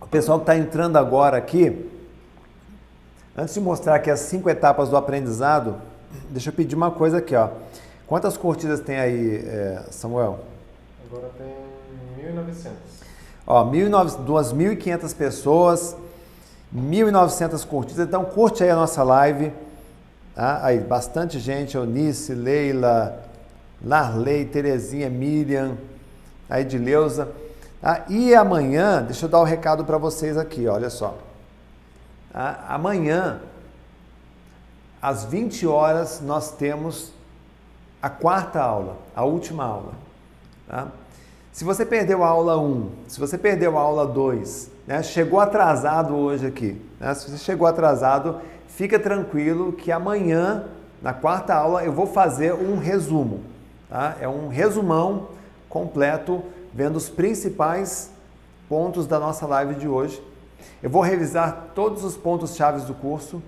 O pessoal que está entrando agora aqui, antes de mostrar aqui as cinco etapas do aprendizado, Deixa eu pedir uma coisa aqui, ó. Quantas curtidas tem aí, é, Samuel? Agora tem 1.900. Ó, 2.500 pessoas, 1.900 curtidas. Então curte aí a nossa live. Tá? Aí, bastante gente, Eunice, Leila, Larley, Terezinha, Miriam, a Edileuza. Tá? E amanhã, deixa eu dar o um recado para vocês aqui, olha só. Tá? Amanhã às 20 horas nós temos a quarta aula, a última aula. Tá? Se você perdeu a aula 1, se você perdeu a aula 2, né, chegou atrasado hoje aqui, né, se você chegou atrasado, fica tranquilo que amanhã, na quarta aula, eu vou fazer um resumo. Tá? É um resumão completo, vendo os principais pontos da nossa live de hoje. Eu vou revisar todos os pontos chaves do curso,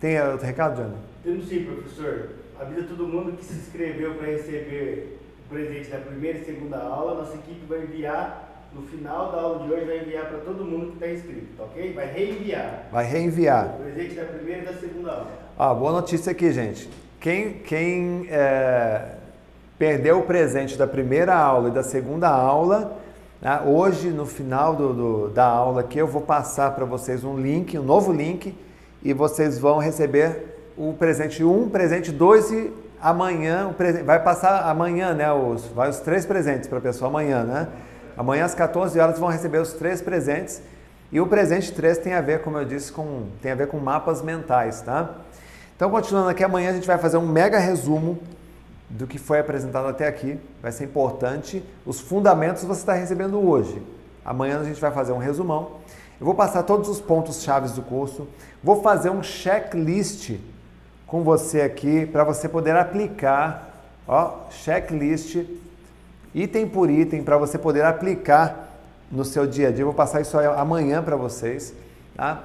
tem outro recado, Jana? Temos sim, professor. Avisa todo mundo que se inscreveu para receber o presente da primeira e segunda aula. Nossa equipe vai enviar, no final da aula de hoje, vai enviar para todo mundo que está inscrito, tá ok? Vai reenviar. Vai reenviar. O presente da primeira e da segunda aula. Ah, boa notícia aqui, gente. Quem, quem é, perdeu o presente da primeira aula e da segunda aula, né, hoje, no final do, do, da aula aqui, eu vou passar para vocês um link, um novo link e vocês vão receber o presente 1, presente 2 e amanhã, o presente, vai passar amanhã, né, os, vai os três presentes para a pessoa amanhã, né? Amanhã às 14 horas vão receber os três presentes e o presente 3 tem a ver, como eu disse, com, tem a ver com mapas mentais, tá? Então, continuando aqui, amanhã a gente vai fazer um mega resumo do que foi apresentado até aqui. Vai ser importante. Os fundamentos você está recebendo hoje. Amanhã a gente vai fazer um resumão. Eu vou passar todos os pontos chaves do curso, vou fazer um checklist com você aqui para você poder aplicar, ó, checklist item por item para você poder aplicar no seu dia a dia. Eu vou passar isso amanhã para vocês, tá?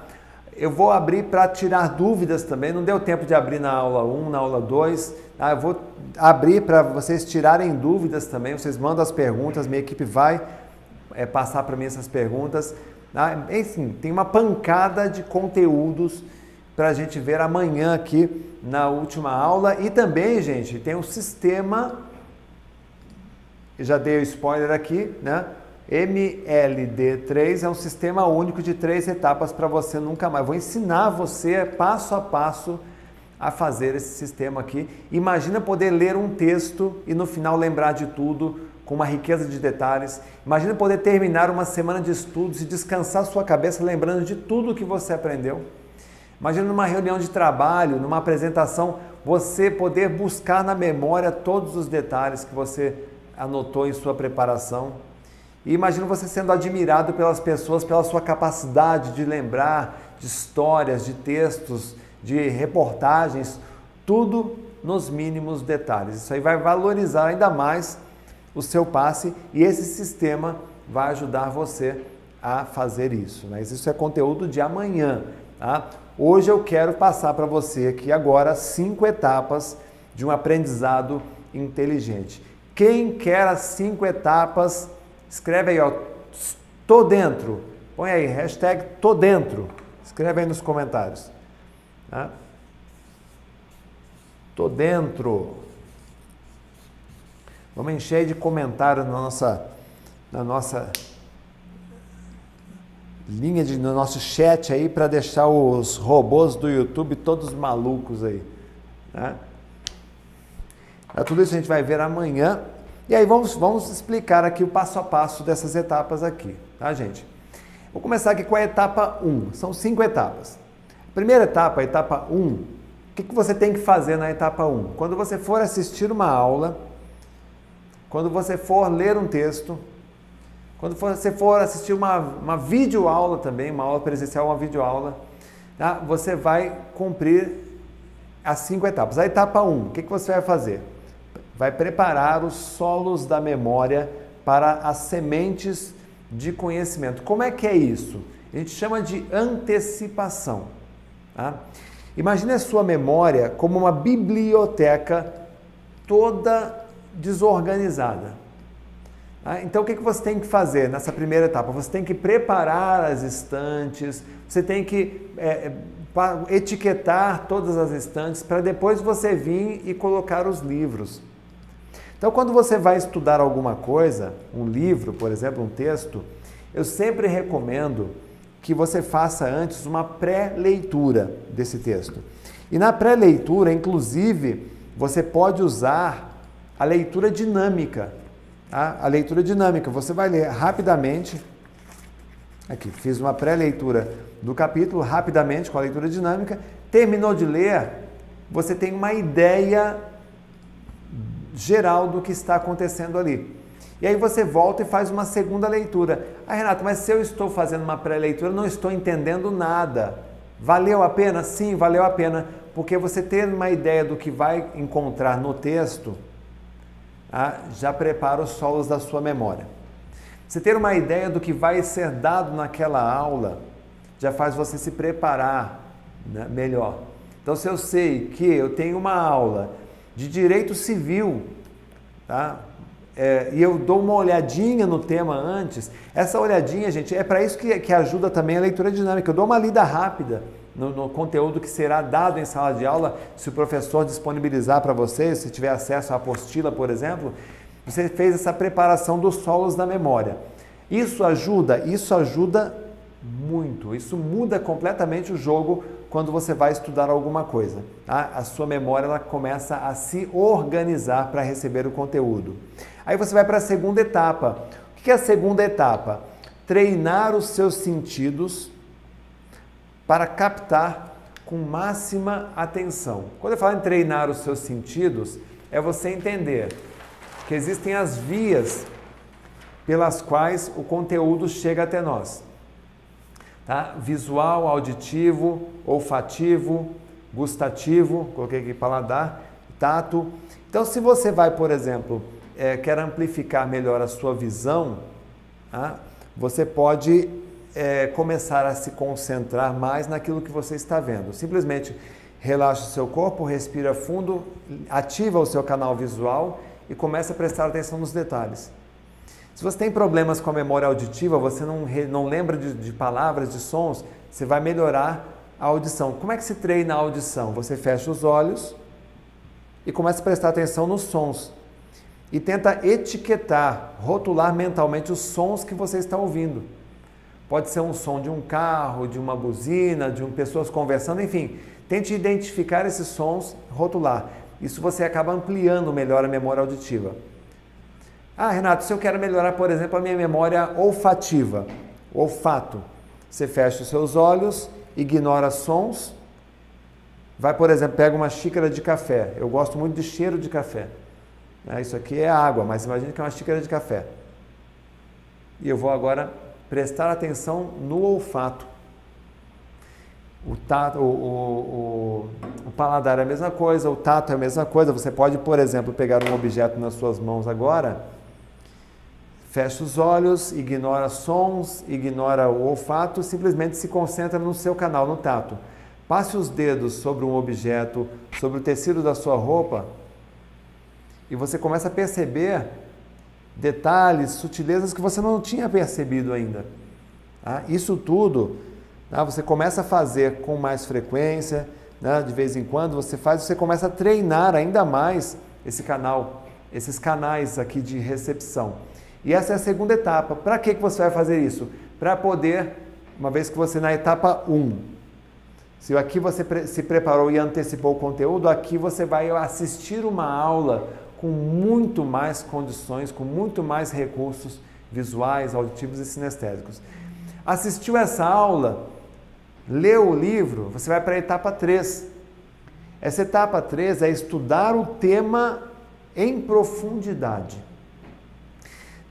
Eu vou abrir para tirar dúvidas também. Não deu tempo de abrir na aula 1, na aula 2. Tá? Eu vou abrir para vocês tirarem dúvidas também. Vocês mandam as perguntas, minha equipe vai é, passar para mim essas perguntas. Ah, enfim, tem uma pancada de conteúdos para a gente ver amanhã aqui na última aula. E também, gente, tem um sistema, já dei o spoiler aqui, né? MLD3 é um sistema único de três etapas para você nunca mais. Vou ensinar você passo a passo a fazer esse sistema aqui. Imagina poder ler um texto e no final lembrar de tudo com uma riqueza de detalhes. Imagina poder terminar uma semana de estudos e descansar sua cabeça lembrando de tudo que você aprendeu. Imagina numa reunião de trabalho, numa apresentação, você poder buscar na memória todos os detalhes que você anotou em sua preparação. E imagina você sendo admirado pelas pessoas pela sua capacidade de lembrar de histórias, de textos, de reportagens, tudo nos mínimos detalhes. Isso aí vai valorizar ainda mais o seu passe e esse sistema vai ajudar você a fazer isso. Mas isso é conteúdo de amanhã. Tá? Hoje eu quero passar para você aqui agora cinco etapas de um aprendizado inteligente. Quem quer as cinco etapas Escreve aí, ó, tô dentro. Põe aí, hashtag tô dentro. Escreve aí nos comentários. Tá? Tô dentro. Vamos encher de comentários na nossa, na nossa linha de, no nosso chat aí para deixar os robôs do YouTube todos malucos aí. Né? tudo isso a gente vai ver amanhã. E aí vamos, vamos explicar aqui o passo a passo dessas etapas aqui, tá gente? Vou começar aqui com a etapa 1, são cinco etapas. primeira etapa, a etapa 1, o que, que você tem que fazer na etapa 1? Quando você for assistir uma aula, quando você for ler um texto, quando você for assistir uma, uma videoaula também, uma aula presencial, uma videoaula, tá? você vai cumprir as cinco etapas. A etapa 1, o que, que você vai fazer? vai preparar os solos da memória para as sementes de conhecimento. Como é que é isso? A gente chama de antecipação. Tá? Imagine a sua memória como uma biblioteca toda desorganizada. Tá? Então, o que você tem que fazer nessa primeira etapa? Você tem que preparar as estantes, você tem que é, é etiquetar todas as estantes para depois você vir e colocar os livros. Então, quando você vai estudar alguma coisa, um livro, por exemplo, um texto, eu sempre recomendo que você faça antes uma pré-leitura desse texto. E na pré-leitura, inclusive, você pode usar a leitura dinâmica. Tá? A leitura dinâmica, você vai ler rapidamente. Aqui, fiz uma pré-leitura do capítulo rapidamente com a leitura dinâmica. Terminou de ler, você tem uma ideia geral do que está acontecendo ali. E aí você volta e faz uma segunda leitura. Ah, Renato, mas se eu estou fazendo uma pré-leitura, não estou entendendo nada. Valeu a pena? Sim, valeu a pena, porque você ter uma ideia do que vai encontrar no texto, ah, já prepara os solos da sua memória. Você ter uma ideia do que vai ser dado naquela aula, já faz você se preparar né, melhor. Então, se eu sei que eu tenho uma aula de direito civil, tá? É, e eu dou uma olhadinha no tema antes. Essa olhadinha, gente, é para isso que, que ajuda também a leitura dinâmica. Eu dou uma lida rápida no, no, conteúdo que será dado em sala de aula, se o professor disponibilizar para você, se tiver acesso à apostila, por exemplo, você fez essa preparação dos solos da memória. Isso ajuda, isso ajuda muito. Isso muda completamente o jogo quando você vai estudar alguma coisa. Tá? A sua memória ela começa a se organizar para receber o conteúdo. Aí você vai para a segunda etapa. O que é a segunda etapa? Treinar os seus sentidos para captar com máxima atenção. Quando eu falo em treinar os seus sentidos, é você entender que existem as vias pelas quais o conteúdo chega até nós tá? visual, auditivo, olfativo, gustativo, coloquei aqui paladar, tato. Então, se você vai, por exemplo, é, quer amplificar melhor a sua visão, tá? você pode é, começar a se concentrar mais naquilo que você está vendo. Simplesmente relaxa o seu corpo, respira fundo, ativa o seu canal visual e começa a prestar atenção nos detalhes. Se você tem problemas com a memória auditiva, você não, não lembra de, de palavras, de sons, você vai melhorar a audição. Como é que se treina a audição? Você fecha os olhos e começa a prestar atenção nos sons. e tenta etiquetar, rotular mentalmente os sons que você está ouvindo. Pode ser um som de um carro, de uma buzina, de um, pessoas conversando, enfim. Tente identificar esses sons, rotular. Isso você acaba ampliando melhor a memória auditiva. Ah, Renato, se eu quero melhorar, por exemplo, a minha memória olfativa, olfato, você fecha os seus olhos, ignora sons, vai, por exemplo, pega uma xícara de café. Eu gosto muito de cheiro de café. Né? Isso aqui é água, mas imagine que é uma xícara de café. E eu vou agora prestar atenção no olfato. O, tato, o, o, o, paladar é a mesma coisa, o tato é a mesma coisa. Você pode, por exemplo, pegar um objeto nas suas mãos agora, fecha os olhos, ignora sons, ignora o olfato, simplesmente se concentra no seu canal, no tato. Passe os dedos sobre um objeto, sobre o tecido da sua roupa, e você começa a perceber detalhes, sutilezas que você não tinha percebido ainda. Tá? Isso tudo tá? você começa a fazer com mais frequência, né? de vez em quando você faz, você começa a treinar ainda mais esse canal, esses canais aqui de recepção. E essa é a segunda etapa. Para que, que você vai fazer isso? Para poder, uma vez que você na etapa 1, se aqui você se preparou e antecipou o conteúdo, aqui você vai assistir uma aula com muito mais condições, com muito mais recursos visuais, auditivos e sinestésicos. Assistiu essa aula, leu o livro, você vai para a etapa 3. Essa etapa 3 é estudar o tema em profundidade.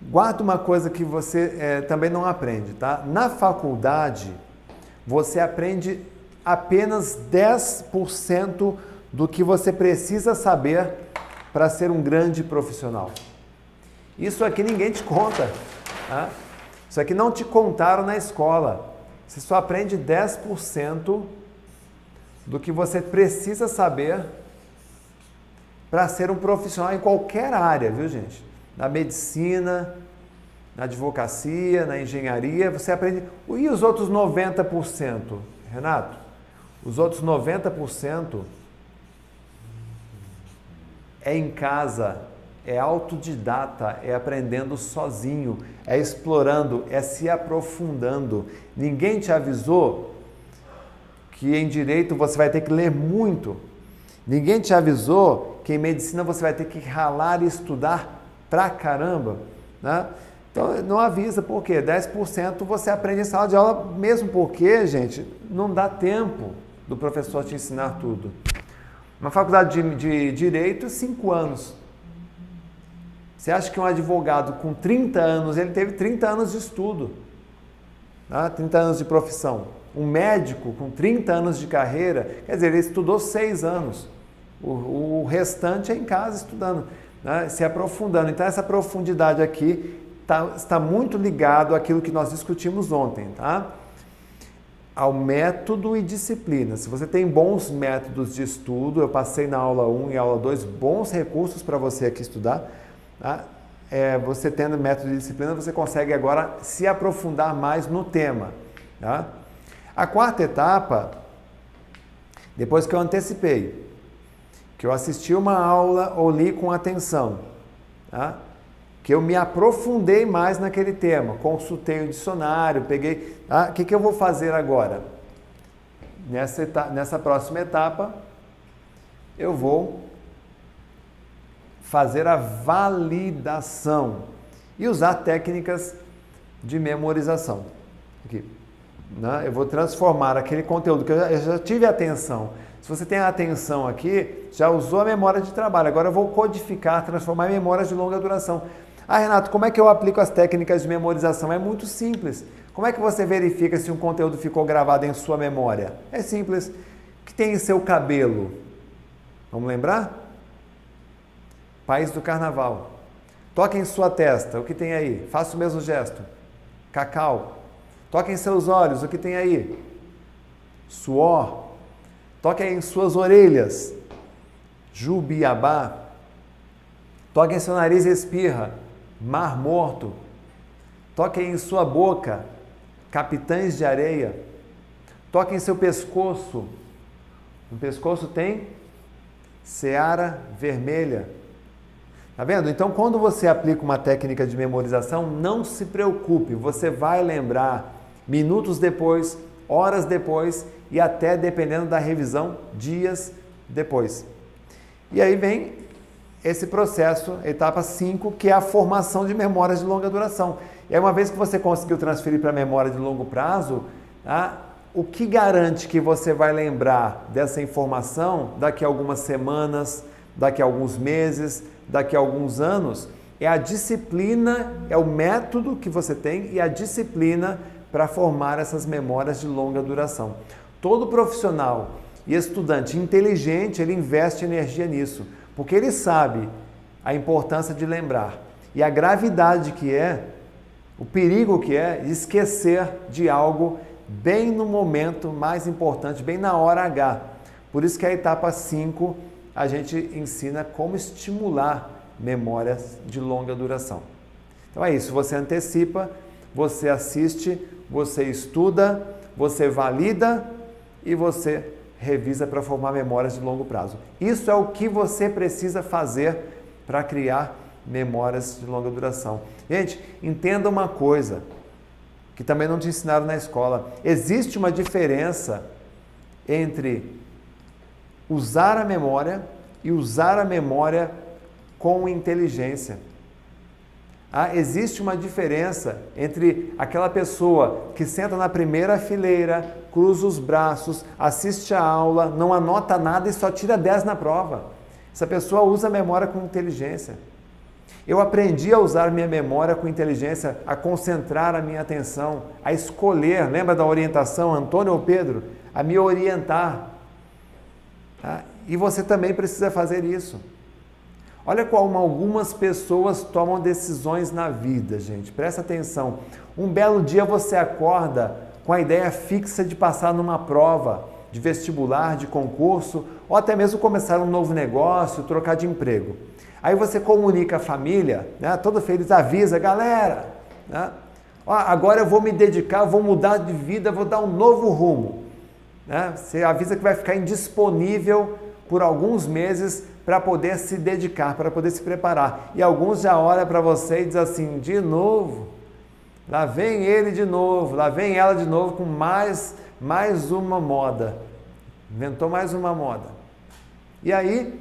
Guarda uma coisa que você é, também não aprende, tá? Na faculdade, você aprende apenas 10% do que você precisa saber para ser um grande profissional. Isso aqui ninguém te conta. Tá? Isso aqui não te contaram na escola. Você só aprende 10% do que você precisa saber para ser um profissional em qualquer área, viu gente? Na medicina, na advocacia, na engenharia, você aprende. E os outros 90%? Renato, os outros 90% é em casa, é autodidata, é aprendendo sozinho, é explorando, é se aprofundando. Ninguém te avisou que em direito você vai ter que ler muito. Ninguém te avisou que em medicina você vai ter que ralar e estudar pra caramba. Né? Então não avisa, por quê? 10% você aprende em sala de aula, mesmo porque, gente, não dá tempo do professor te ensinar tudo. Uma faculdade de, de direito, cinco anos. Você acha que um advogado com 30 anos, ele teve 30 anos de estudo, tá? 30 anos de profissão. Um médico com 30 anos de carreira, quer dizer, ele estudou seis anos. O, o restante é em casa estudando, né? se aprofundando. Então, essa profundidade aqui tá, está muito ligado àquilo que nós discutimos ontem, tá? Ao método e disciplina. Se você tem bons métodos de estudo, eu passei na aula 1 e aula 2 bons recursos para você aqui estudar. Tá? É, você tendo método e disciplina, você consegue agora se aprofundar mais no tema. Tá? A quarta etapa, depois que eu antecipei, que eu assisti uma aula ou li com atenção, tá? Que eu me aprofundei mais naquele tema, consultei o dicionário, peguei. Ah, o que, que eu vou fazer agora? Nessa, etapa, nessa próxima etapa, eu vou fazer a validação e usar técnicas de memorização. Aqui. Né? Eu vou transformar aquele conteúdo que eu já, eu já tive atenção. Se você tem a atenção aqui, já usou a memória de trabalho. Agora eu vou codificar, transformar em memórias de longa duração. Ah, Renato, como é que eu aplico as técnicas de memorização? É muito simples. Como é que você verifica se um conteúdo ficou gravado em sua memória? É simples. O que tem em seu cabelo? Vamos lembrar? País do Carnaval. Toque em sua testa. O que tem aí? Faça o mesmo gesto. Cacau. Toque em seus olhos. O que tem aí? Suor. Toque em suas orelhas. Jubiabá. Toque em seu nariz e espirra. Mar Morto. Toquem em sua boca, capitães de areia. Toquem em seu pescoço. No pescoço tem seara vermelha. Tá vendo? Então, quando você aplica uma técnica de memorização, não se preocupe, você vai lembrar minutos depois, horas depois e até, dependendo da revisão, dias depois. E aí vem esse processo, etapa 5, que é a formação de memórias de longa duração. E aí, uma vez que você conseguiu transferir para a memória de longo prazo, tá? o que garante que você vai lembrar dessa informação daqui a algumas semanas, daqui a alguns meses, daqui a alguns anos? É a disciplina, é o método que você tem e a disciplina para formar essas memórias de longa duração. Todo profissional e estudante inteligente, ele investe energia nisso, porque ele sabe a importância de lembrar e a gravidade que é, o perigo que é esquecer de algo bem no momento mais importante, bem na hora H. Por isso que a etapa 5 a gente ensina como estimular memórias de longa duração. Então é isso, você antecipa, você assiste, você estuda, você valida e você revisa para formar memórias de longo prazo. Isso é o que você precisa fazer para criar memórias de longa duração. Gente, entenda uma coisa: que também não te ensinaram na escola. Existe uma diferença entre usar a memória e usar a memória com inteligência. Ah, existe uma diferença entre aquela pessoa que senta na primeira fileira, cruza os braços, assiste a aula, não anota nada e só tira 10 na prova. Essa pessoa usa a memória com inteligência. Eu aprendi a usar minha memória com inteligência, a concentrar a minha atenção, a escolher, lembra da orientação, Antônio ou Pedro? A me orientar. Tá? E você também precisa fazer isso. Olha como algumas pessoas tomam decisões na vida, gente. Presta atenção. Um belo dia você acorda com a ideia fixa de passar numa prova de vestibular, de concurso, ou até mesmo começar um novo negócio, trocar de emprego. Aí você comunica a família, né, todo feliz, avisa, galera, né, ó, agora eu vou me dedicar, vou mudar de vida, vou dar um novo rumo. Né? Você avisa que vai ficar indisponível por alguns meses para poder se dedicar, para poder se preparar. E alguns já olham para você e dizem assim: de novo, lá vem ele de novo, lá vem ela de novo com mais, mais uma moda. Inventou mais uma moda. E aí,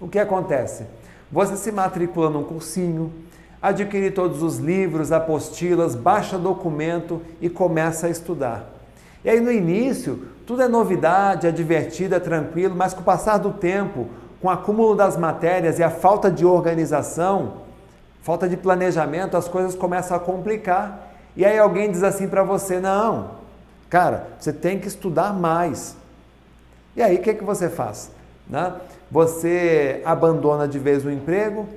o que acontece? Você se matricula num cursinho, adquire todos os livros, apostilas, baixa documento e começa a estudar. E aí no início, tudo é novidade, é divertido, é tranquilo, mas com o passar do tempo, com o acúmulo das matérias e a falta de organização, falta de planejamento, as coisas começam a complicar. E aí alguém diz assim para você: não, cara, você tem que estudar mais. E aí o que, que você faz? Né? Você abandona de vez o emprego,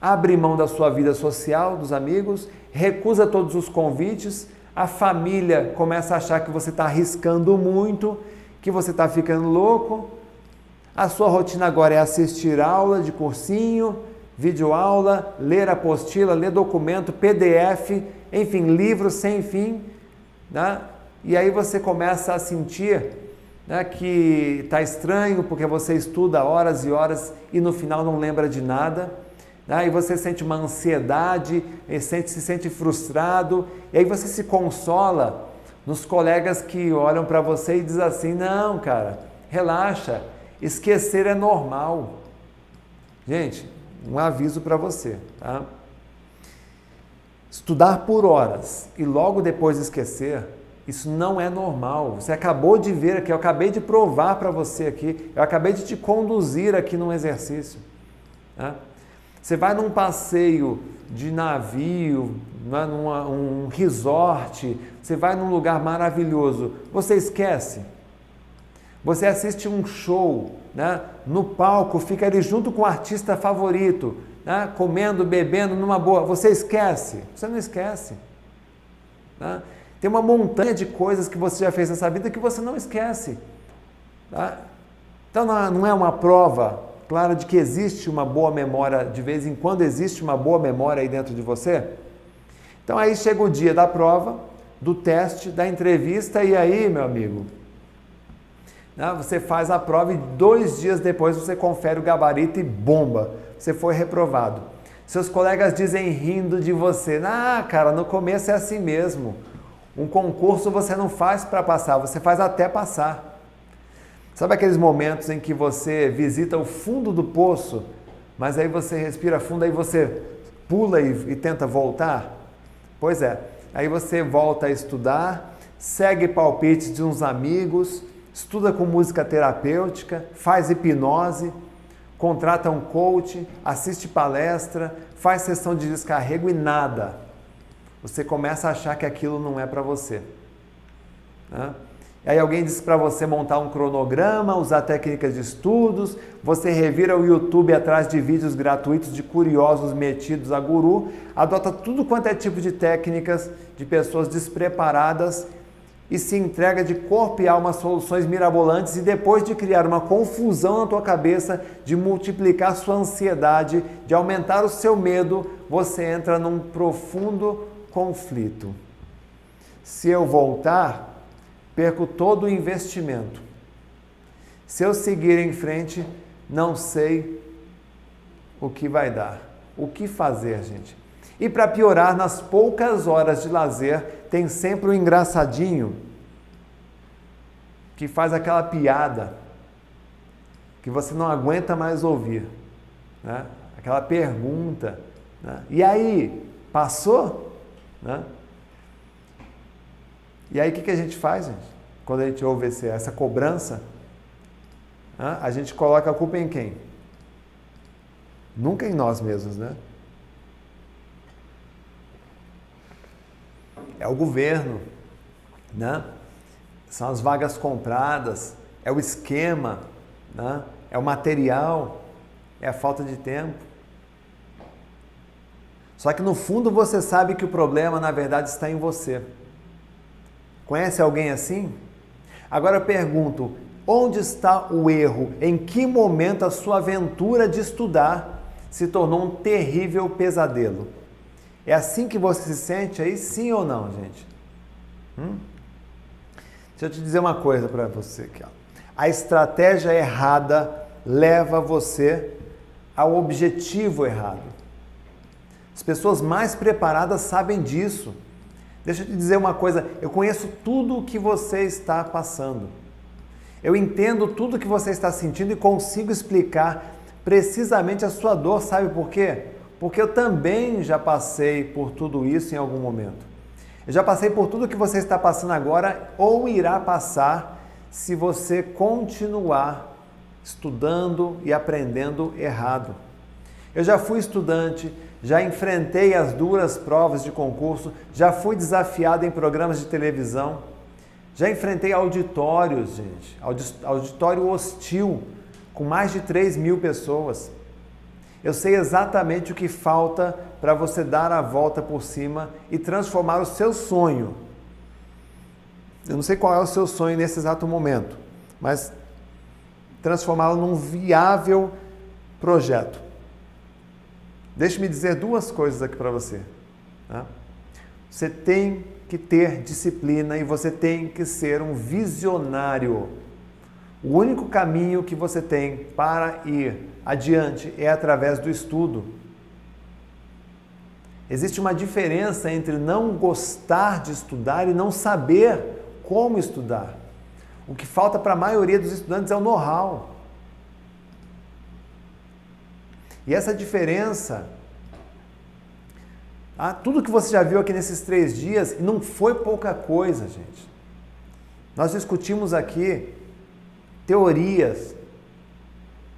abre mão da sua vida social, dos amigos, recusa todos os convites, a família começa a achar que você está arriscando muito, que você está ficando louco. A sua rotina agora é assistir aula de cursinho, videoaula, ler apostila, ler documento, PDF, enfim, livros sem fim. Né? E aí você começa a sentir né, que está estranho porque você estuda horas e horas e no final não lembra de nada. Né, e você sente uma ansiedade, sente, se sente frustrado, e aí você se consola nos colegas que olham para você e dizem assim: não, cara, relaxa, esquecer é normal. Gente, um aviso para você, tá? Estudar por horas e logo depois esquecer isso não é normal. Você acabou de ver aqui, eu acabei de provar para você aqui, eu acabei de te conduzir aqui num exercício. Né? Você vai num passeio de navio, né, num um resort, você vai num lugar maravilhoso, você esquece. Você assiste um show, né, no palco, fica ali junto com o artista favorito, né, comendo, bebendo numa boa, você esquece? Você não esquece. Né? Tem uma montanha de coisas que você já fez nessa vida que você não esquece. Tá? Então não é uma prova clara de que existe uma boa memória, de vez em quando existe uma boa memória aí dentro de você? Então aí chega o dia da prova, do teste, da entrevista, e aí, meu amigo, você faz a prova e dois dias depois você confere o gabarito e bomba, você foi reprovado. Seus colegas dizem rindo de você: Ah, cara, no começo é assim mesmo. Um concurso você não faz para passar, você faz até passar. Sabe aqueles momentos em que você visita o fundo do poço, mas aí você respira fundo, aí você pula e, e tenta voltar? Pois é, aí você volta a estudar, segue palpites de uns amigos, estuda com música terapêutica, faz hipnose, contrata um coach, assiste palestra, faz sessão de descarrego e nada. Você começa a achar que aquilo não é para você. Né? Aí alguém diz para você montar um cronograma, usar técnicas de estudos, você revira o YouTube atrás de vídeos gratuitos de curiosos metidos a guru, adota tudo quanto é tipo de técnicas de pessoas despreparadas e se entrega de corpo e alma a soluções mirabolantes e depois de criar uma confusão na tua cabeça, de multiplicar sua ansiedade, de aumentar o seu medo, você entra num profundo conflito. Se eu voltar, perco todo o investimento. Se eu seguir em frente, não sei o que vai dar. O que fazer, gente? E para piorar, nas poucas horas de lazer, tem sempre um engraçadinho que faz aquela piada que você não aguenta mais ouvir. Né? Aquela pergunta. Né? E aí, passou? Né? E aí o que, que a gente faz, gente? Quando a gente ouve esse, essa cobrança, né? a gente coloca a culpa em quem? Nunca em nós mesmos, né? É o governo, né? São as vagas compradas, é o esquema, né? é o material, é a falta de tempo. Só que no fundo você sabe que o problema na verdade está em você. Conhece alguém assim? Agora eu pergunto: onde está o erro? Em que momento a sua aventura de estudar se tornou um terrível pesadelo? É assim que você se sente aí, sim ou não, gente? Hum? Deixa eu te dizer uma coisa para você aqui. Ó. A estratégia errada leva você ao objetivo errado. As pessoas mais preparadas sabem disso. Deixa eu te dizer uma coisa, eu conheço tudo o que você está passando. Eu entendo tudo o que você está sentindo e consigo explicar precisamente a sua dor, sabe por quê? Porque eu também já passei por tudo isso em algum momento. Eu já passei por tudo que você está passando agora ou irá passar se você continuar estudando e aprendendo errado. Eu já fui estudante, já enfrentei as duras provas de concurso, já fui desafiado em programas de televisão, já enfrentei auditórios, gente, auditório hostil, com mais de 3 mil pessoas. Eu sei exatamente o que falta para você dar a volta por cima e transformar o seu sonho. Eu não sei qual é o seu sonho nesse exato momento, mas transformá-lo num viável projeto. Deixe-me dizer duas coisas aqui para você. Tá? Você tem que ter disciplina e você tem que ser um visionário. O único caminho que você tem para ir adiante é através do estudo. Existe uma diferença entre não gostar de estudar e não saber como estudar. O que falta para a maioria dos estudantes é o know-how. E essa diferença, ah, tudo que você já viu aqui nesses três dias, não foi pouca coisa, gente. Nós discutimos aqui teorias,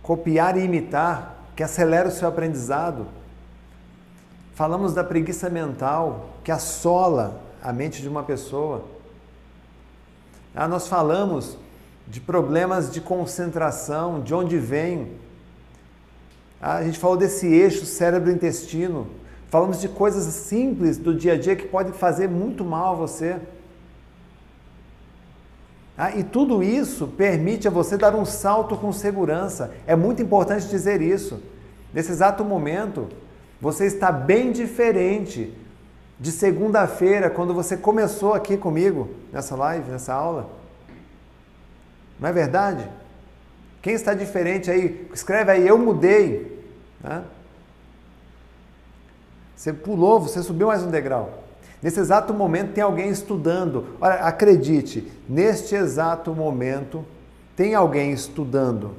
copiar e imitar, que acelera o seu aprendizado. Falamos da preguiça mental, que assola a mente de uma pessoa. Ah, nós falamos de problemas de concentração, de onde vem a gente falou desse eixo cérebro-intestino. Falamos de coisas simples do dia a dia que podem fazer muito mal a você. Ah, e tudo isso permite a você dar um salto com segurança. É muito importante dizer isso. Nesse exato momento, você está bem diferente de segunda-feira, quando você começou aqui comigo, nessa live, nessa aula. Não é verdade? Quem está diferente aí, escreve aí, eu mudei. Né? Você pulou, você subiu mais um degrau. Nesse exato momento tem alguém estudando. Olha, acredite, neste exato momento tem alguém estudando,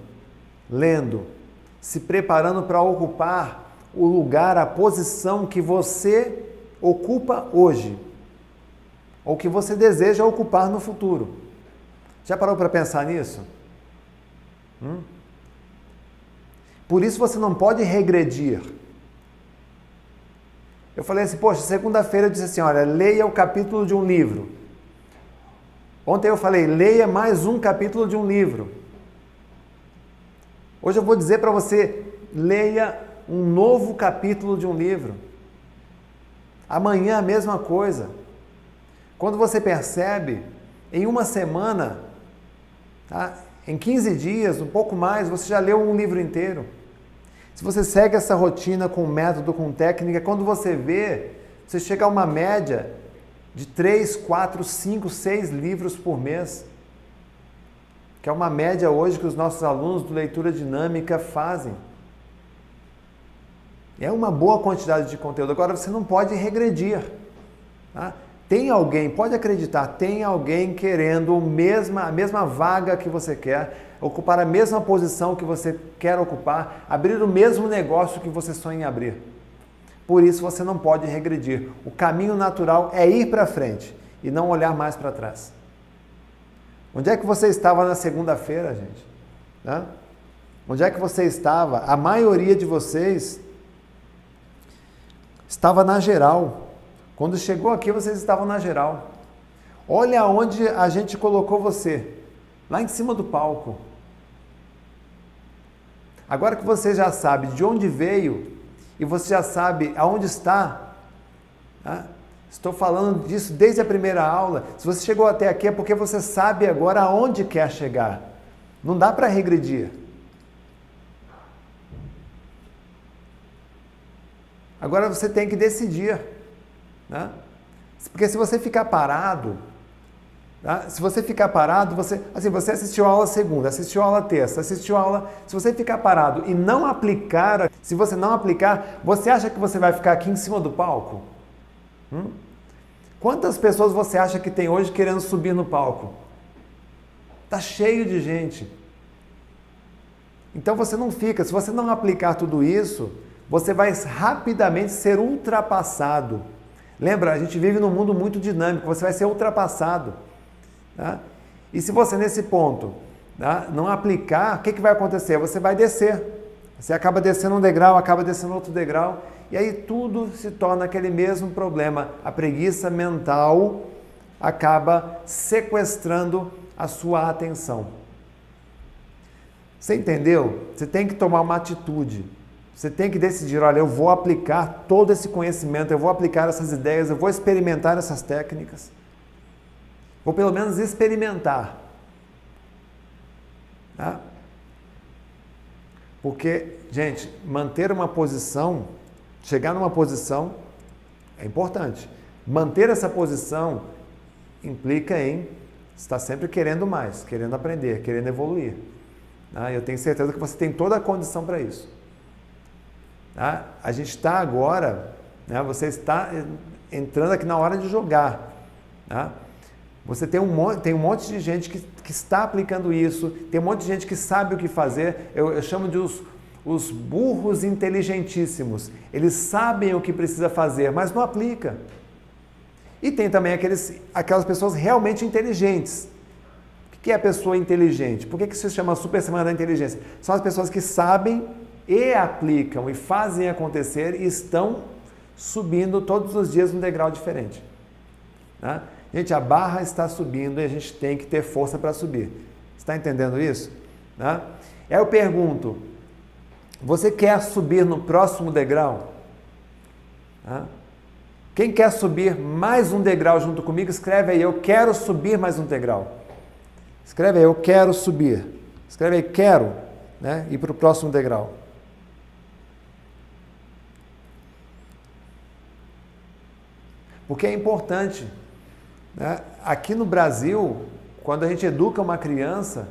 lendo, se preparando para ocupar o lugar, a posição que você ocupa hoje, ou que você deseja ocupar no futuro. Já parou para pensar nisso? Hum? Por isso você não pode regredir. Eu falei assim, poxa, segunda-feira eu disse assim, olha, leia o capítulo de um livro. Ontem eu falei, leia mais um capítulo de um livro. Hoje eu vou dizer para você, leia um novo capítulo de um livro. Amanhã a mesma coisa. Quando você percebe, em uma semana, tá? em 15 dias, um pouco mais, você já leu um livro inteiro. Se você segue essa rotina com método, com técnica, quando você vê, você chega a uma média de 3, 4, 5, 6 livros por mês. Que é uma média hoje que os nossos alunos do leitura dinâmica fazem. É uma boa quantidade de conteúdo. Agora você não pode regredir. Tá? Tem alguém, pode acreditar, tem alguém querendo a mesma vaga que você quer, ocupar a mesma posição que você quer ocupar, abrir o mesmo negócio que você sonha em abrir. Por isso você não pode regredir. O caminho natural é ir para frente e não olhar mais para trás. Onde é que você estava na segunda-feira, gente? Né? Onde é que você estava? A maioria de vocês estava na geral. Quando chegou aqui, vocês estavam na geral. Olha onde a gente colocou você, lá em cima do palco. Agora que você já sabe de onde veio e você já sabe aonde está, tá? estou falando disso desde a primeira aula. Se você chegou até aqui é porque você sabe agora aonde quer chegar. Não dá para regredir. Agora você tem que decidir. Né? Porque se você ficar parado, tá? se você ficar parado, você, assim, você assistiu a aula segunda, assistiu a aula terça, assistiu a aula. Se você ficar parado e não aplicar, se você não aplicar, você acha que você vai ficar aqui em cima do palco? Hum? Quantas pessoas você acha que tem hoje querendo subir no palco? Tá cheio de gente. Então você não fica, se você não aplicar tudo isso, você vai rapidamente ser ultrapassado. Lembra, a gente vive num mundo muito dinâmico, você vai ser ultrapassado. Tá? E se você nesse ponto tá, não aplicar, o que, que vai acontecer? Você vai descer. Você acaba descendo um degrau, acaba descendo outro degrau, e aí tudo se torna aquele mesmo problema. A preguiça mental acaba sequestrando a sua atenção. Você entendeu? Você tem que tomar uma atitude. Você tem que decidir, olha, eu vou aplicar todo esse conhecimento, eu vou aplicar essas ideias, eu vou experimentar essas técnicas. Vou pelo menos experimentar. Tá? Porque, gente, manter uma posição, chegar numa posição é importante. Manter essa posição implica em estar sempre querendo mais, querendo aprender, querendo evoluir. Tá? Eu tenho certeza que você tem toda a condição para isso. Tá? A gente está agora, né, você está entrando aqui na hora de jogar. Tá? Você tem um, monte, tem um monte de gente que, que está aplicando isso, tem um monte de gente que sabe o que fazer. Eu, eu chamo de os, os burros inteligentíssimos. Eles sabem o que precisa fazer, mas não aplica. E tem também aqueles, aquelas pessoas realmente inteligentes. O que é a pessoa inteligente? Por que, que se chama Super Semana da Inteligência? São as pessoas que sabem e aplicam e fazem acontecer e estão subindo todos os dias um degrau diferente. Né? Gente, a barra está subindo e a gente tem que ter força para subir. Está entendendo isso? Né? Eu pergunto: você quer subir no próximo degrau? Né? Quem quer subir mais um degrau junto comigo, escreve aí: Eu quero subir mais um degrau. Escreve aí: Eu quero subir. Escreve aí: Quero né? ir para o próximo degrau. Porque é importante. Né? Aqui no Brasil, quando a gente educa uma criança,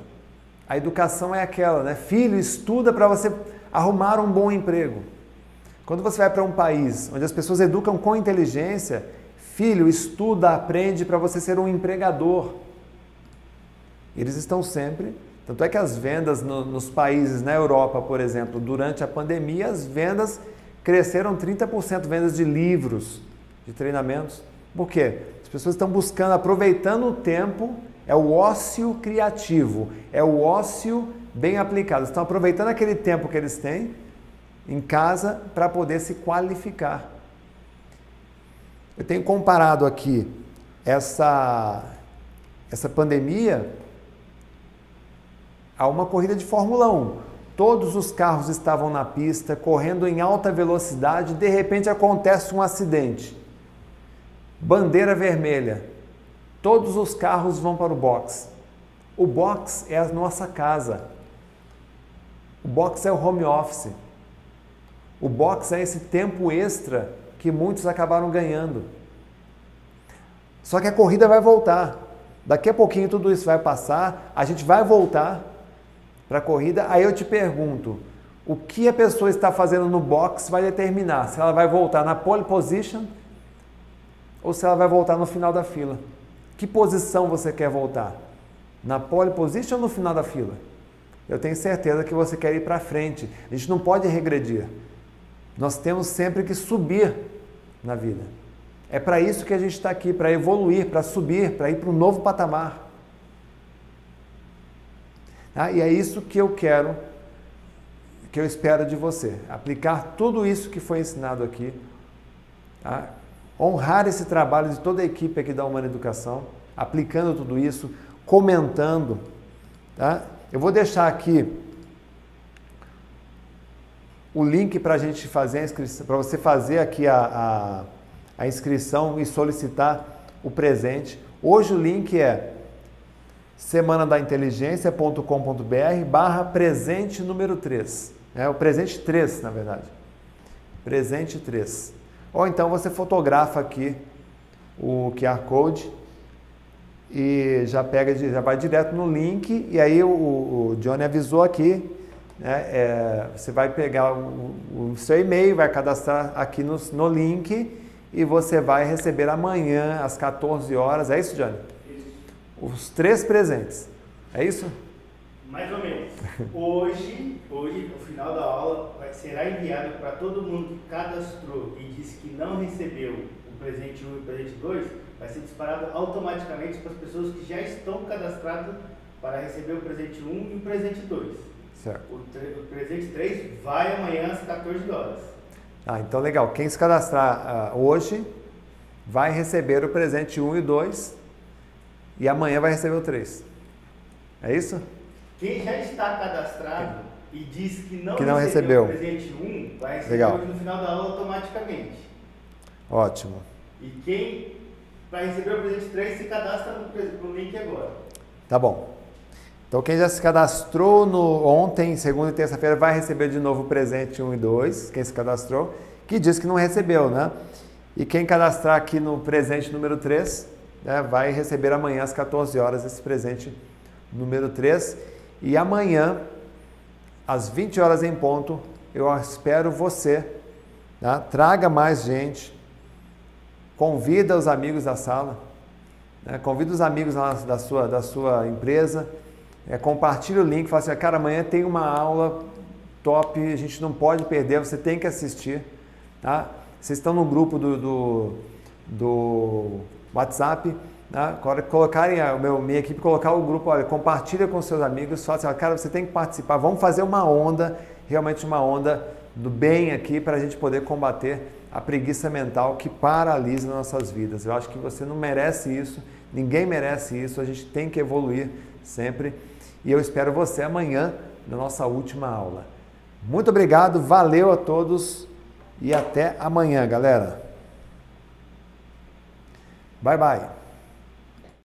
a educação é aquela, né? Filho, estuda para você arrumar um bom emprego. Quando você vai para um país onde as pessoas educam com inteligência, filho, estuda, aprende para você ser um empregador. Eles estão sempre. Tanto é que as vendas no, nos países, na Europa, por exemplo, durante a pandemia, as vendas cresceram 30% vendas de livros, de treinamentos. Por quê? As pessoas estão buscando, aproveitando o tempo, é o ócio criativo, é o ócio bem aplicado. Estão aproveitando aquele tempo que eles têm em casa para poder se qualificar. Eu tenho comparado aqui essa, essa pandemia a uma corrida de Fórmula 1. Todos os carros estavam na pista, correndo em alta velocidade, de repente acontece um acidente. Bandeira vermelha. Todos os carros vão para o box. O box é a nossa casa. O box é o home office. O box é esse tempo extra que muitos acabaram ganhando. Só que a corrida vai voltar. Daqui a pouquinho tudo isso vai passar, a gente vai voltar para a corrida. Aí eu te pergunto, o que a pessoa está fazendo no box vai determinar se ela vai voltar na pole position ou se ela vai voltar no final da fila. Que posição você quer voltar? Na pole position ou no final da fila? Eu tenho certeza que você quer ir para frente. A gente não pode regredir. Nós temos sempre que subir na vida. É para isso que a gente está aqui, para evoluir, para subir, para ir para um novo patamar. Ah, e é isso que eu quero, que eu espero de você. Aplicar tudo isso que foi ensinado aqui. Tá? Honrar esse trabalho de toda a equipe aqui da Humana Educação, aplicando tudo isso, comentando. Tá? Eu vou deixar aqui o link para a gente fazer a inscrição, para você fazer aqui a, a, a, inscrição e solicitar o presente. Hoje o link é semana da inteligência.com.br barra presente número 3. É o presente 3, na verdade. Presente 3. Ou então você fotografa aqui o QR Code e já pega, já vai direto no link e aí o, o Johnny avisou aqui né? É, você vai pegar o, o seu e-mail, vai cadastrar aqui no, no, link e você vai receber amanhã às 14 horas. É isso, Johnny? Isso. Os três presentes. É isso? Mais ou menos. Hoje, hoje, no final da aula, vai, será enviado para todo mundo que cadastrou e disse que não recebeu o presente 1 e o presente 2, vai ser disparado automaticamente para as pessoas que já estão cadastradas para receber o presente 1 e o presente 2. Certo. O, o presente 3 vai amanhã às 14 horas. Ah, então legal. Quem se cadastrar uh, hoje vai receber o presente 1 e 2 e amanhã vai receber o 3. É isso? Quem já está cadastrado e diz que não, que não recebeu, recebeu, o presente 1 vai receber legal. no final da aula automaticamente. Ótimo. E quem vai receber o presente 3 se cadastra no, no link agora. Tá bom. Então quem já se cadastrou no ontem, segunda e terça-feira, vai receber de novo o presente 1 e 2, quem se cadastrou, que diz que não recebeu, né? E quem cadastrar aqui no presente número 3, né, vai receber amanhã às 14 horas esse presente número 3. E amanhã, às 20 horas em ponto, eu espero você. Tá? Traga mais gente, convida os amigos da sala, né? convida os amigos da sua, da sua empresa, é, compartilhe o link, fala assim, cara, amanhã tem uma aula top, a gente não pode perder, você tem que assistir. Tá? Vocês estão no grupo do, do, do WhatsApp, tá? colocarem a meu, minha equipe, colocar o grupo, olha, compartilha com seus amigos, fala assim, cara, você tem que participar, vamos fazer uma onda, realmente uma onda do bem aqui para a gente poder combater a preguiça mental que paralisa nossas vidas. Eu acho que você não merece isso, ninguém merece isso, a gente tem que evoluir sempre. E eu espero você amanhã na nossa última aula. Muito obrigado, valeu a todos e até amanhã, galera. Bye bye.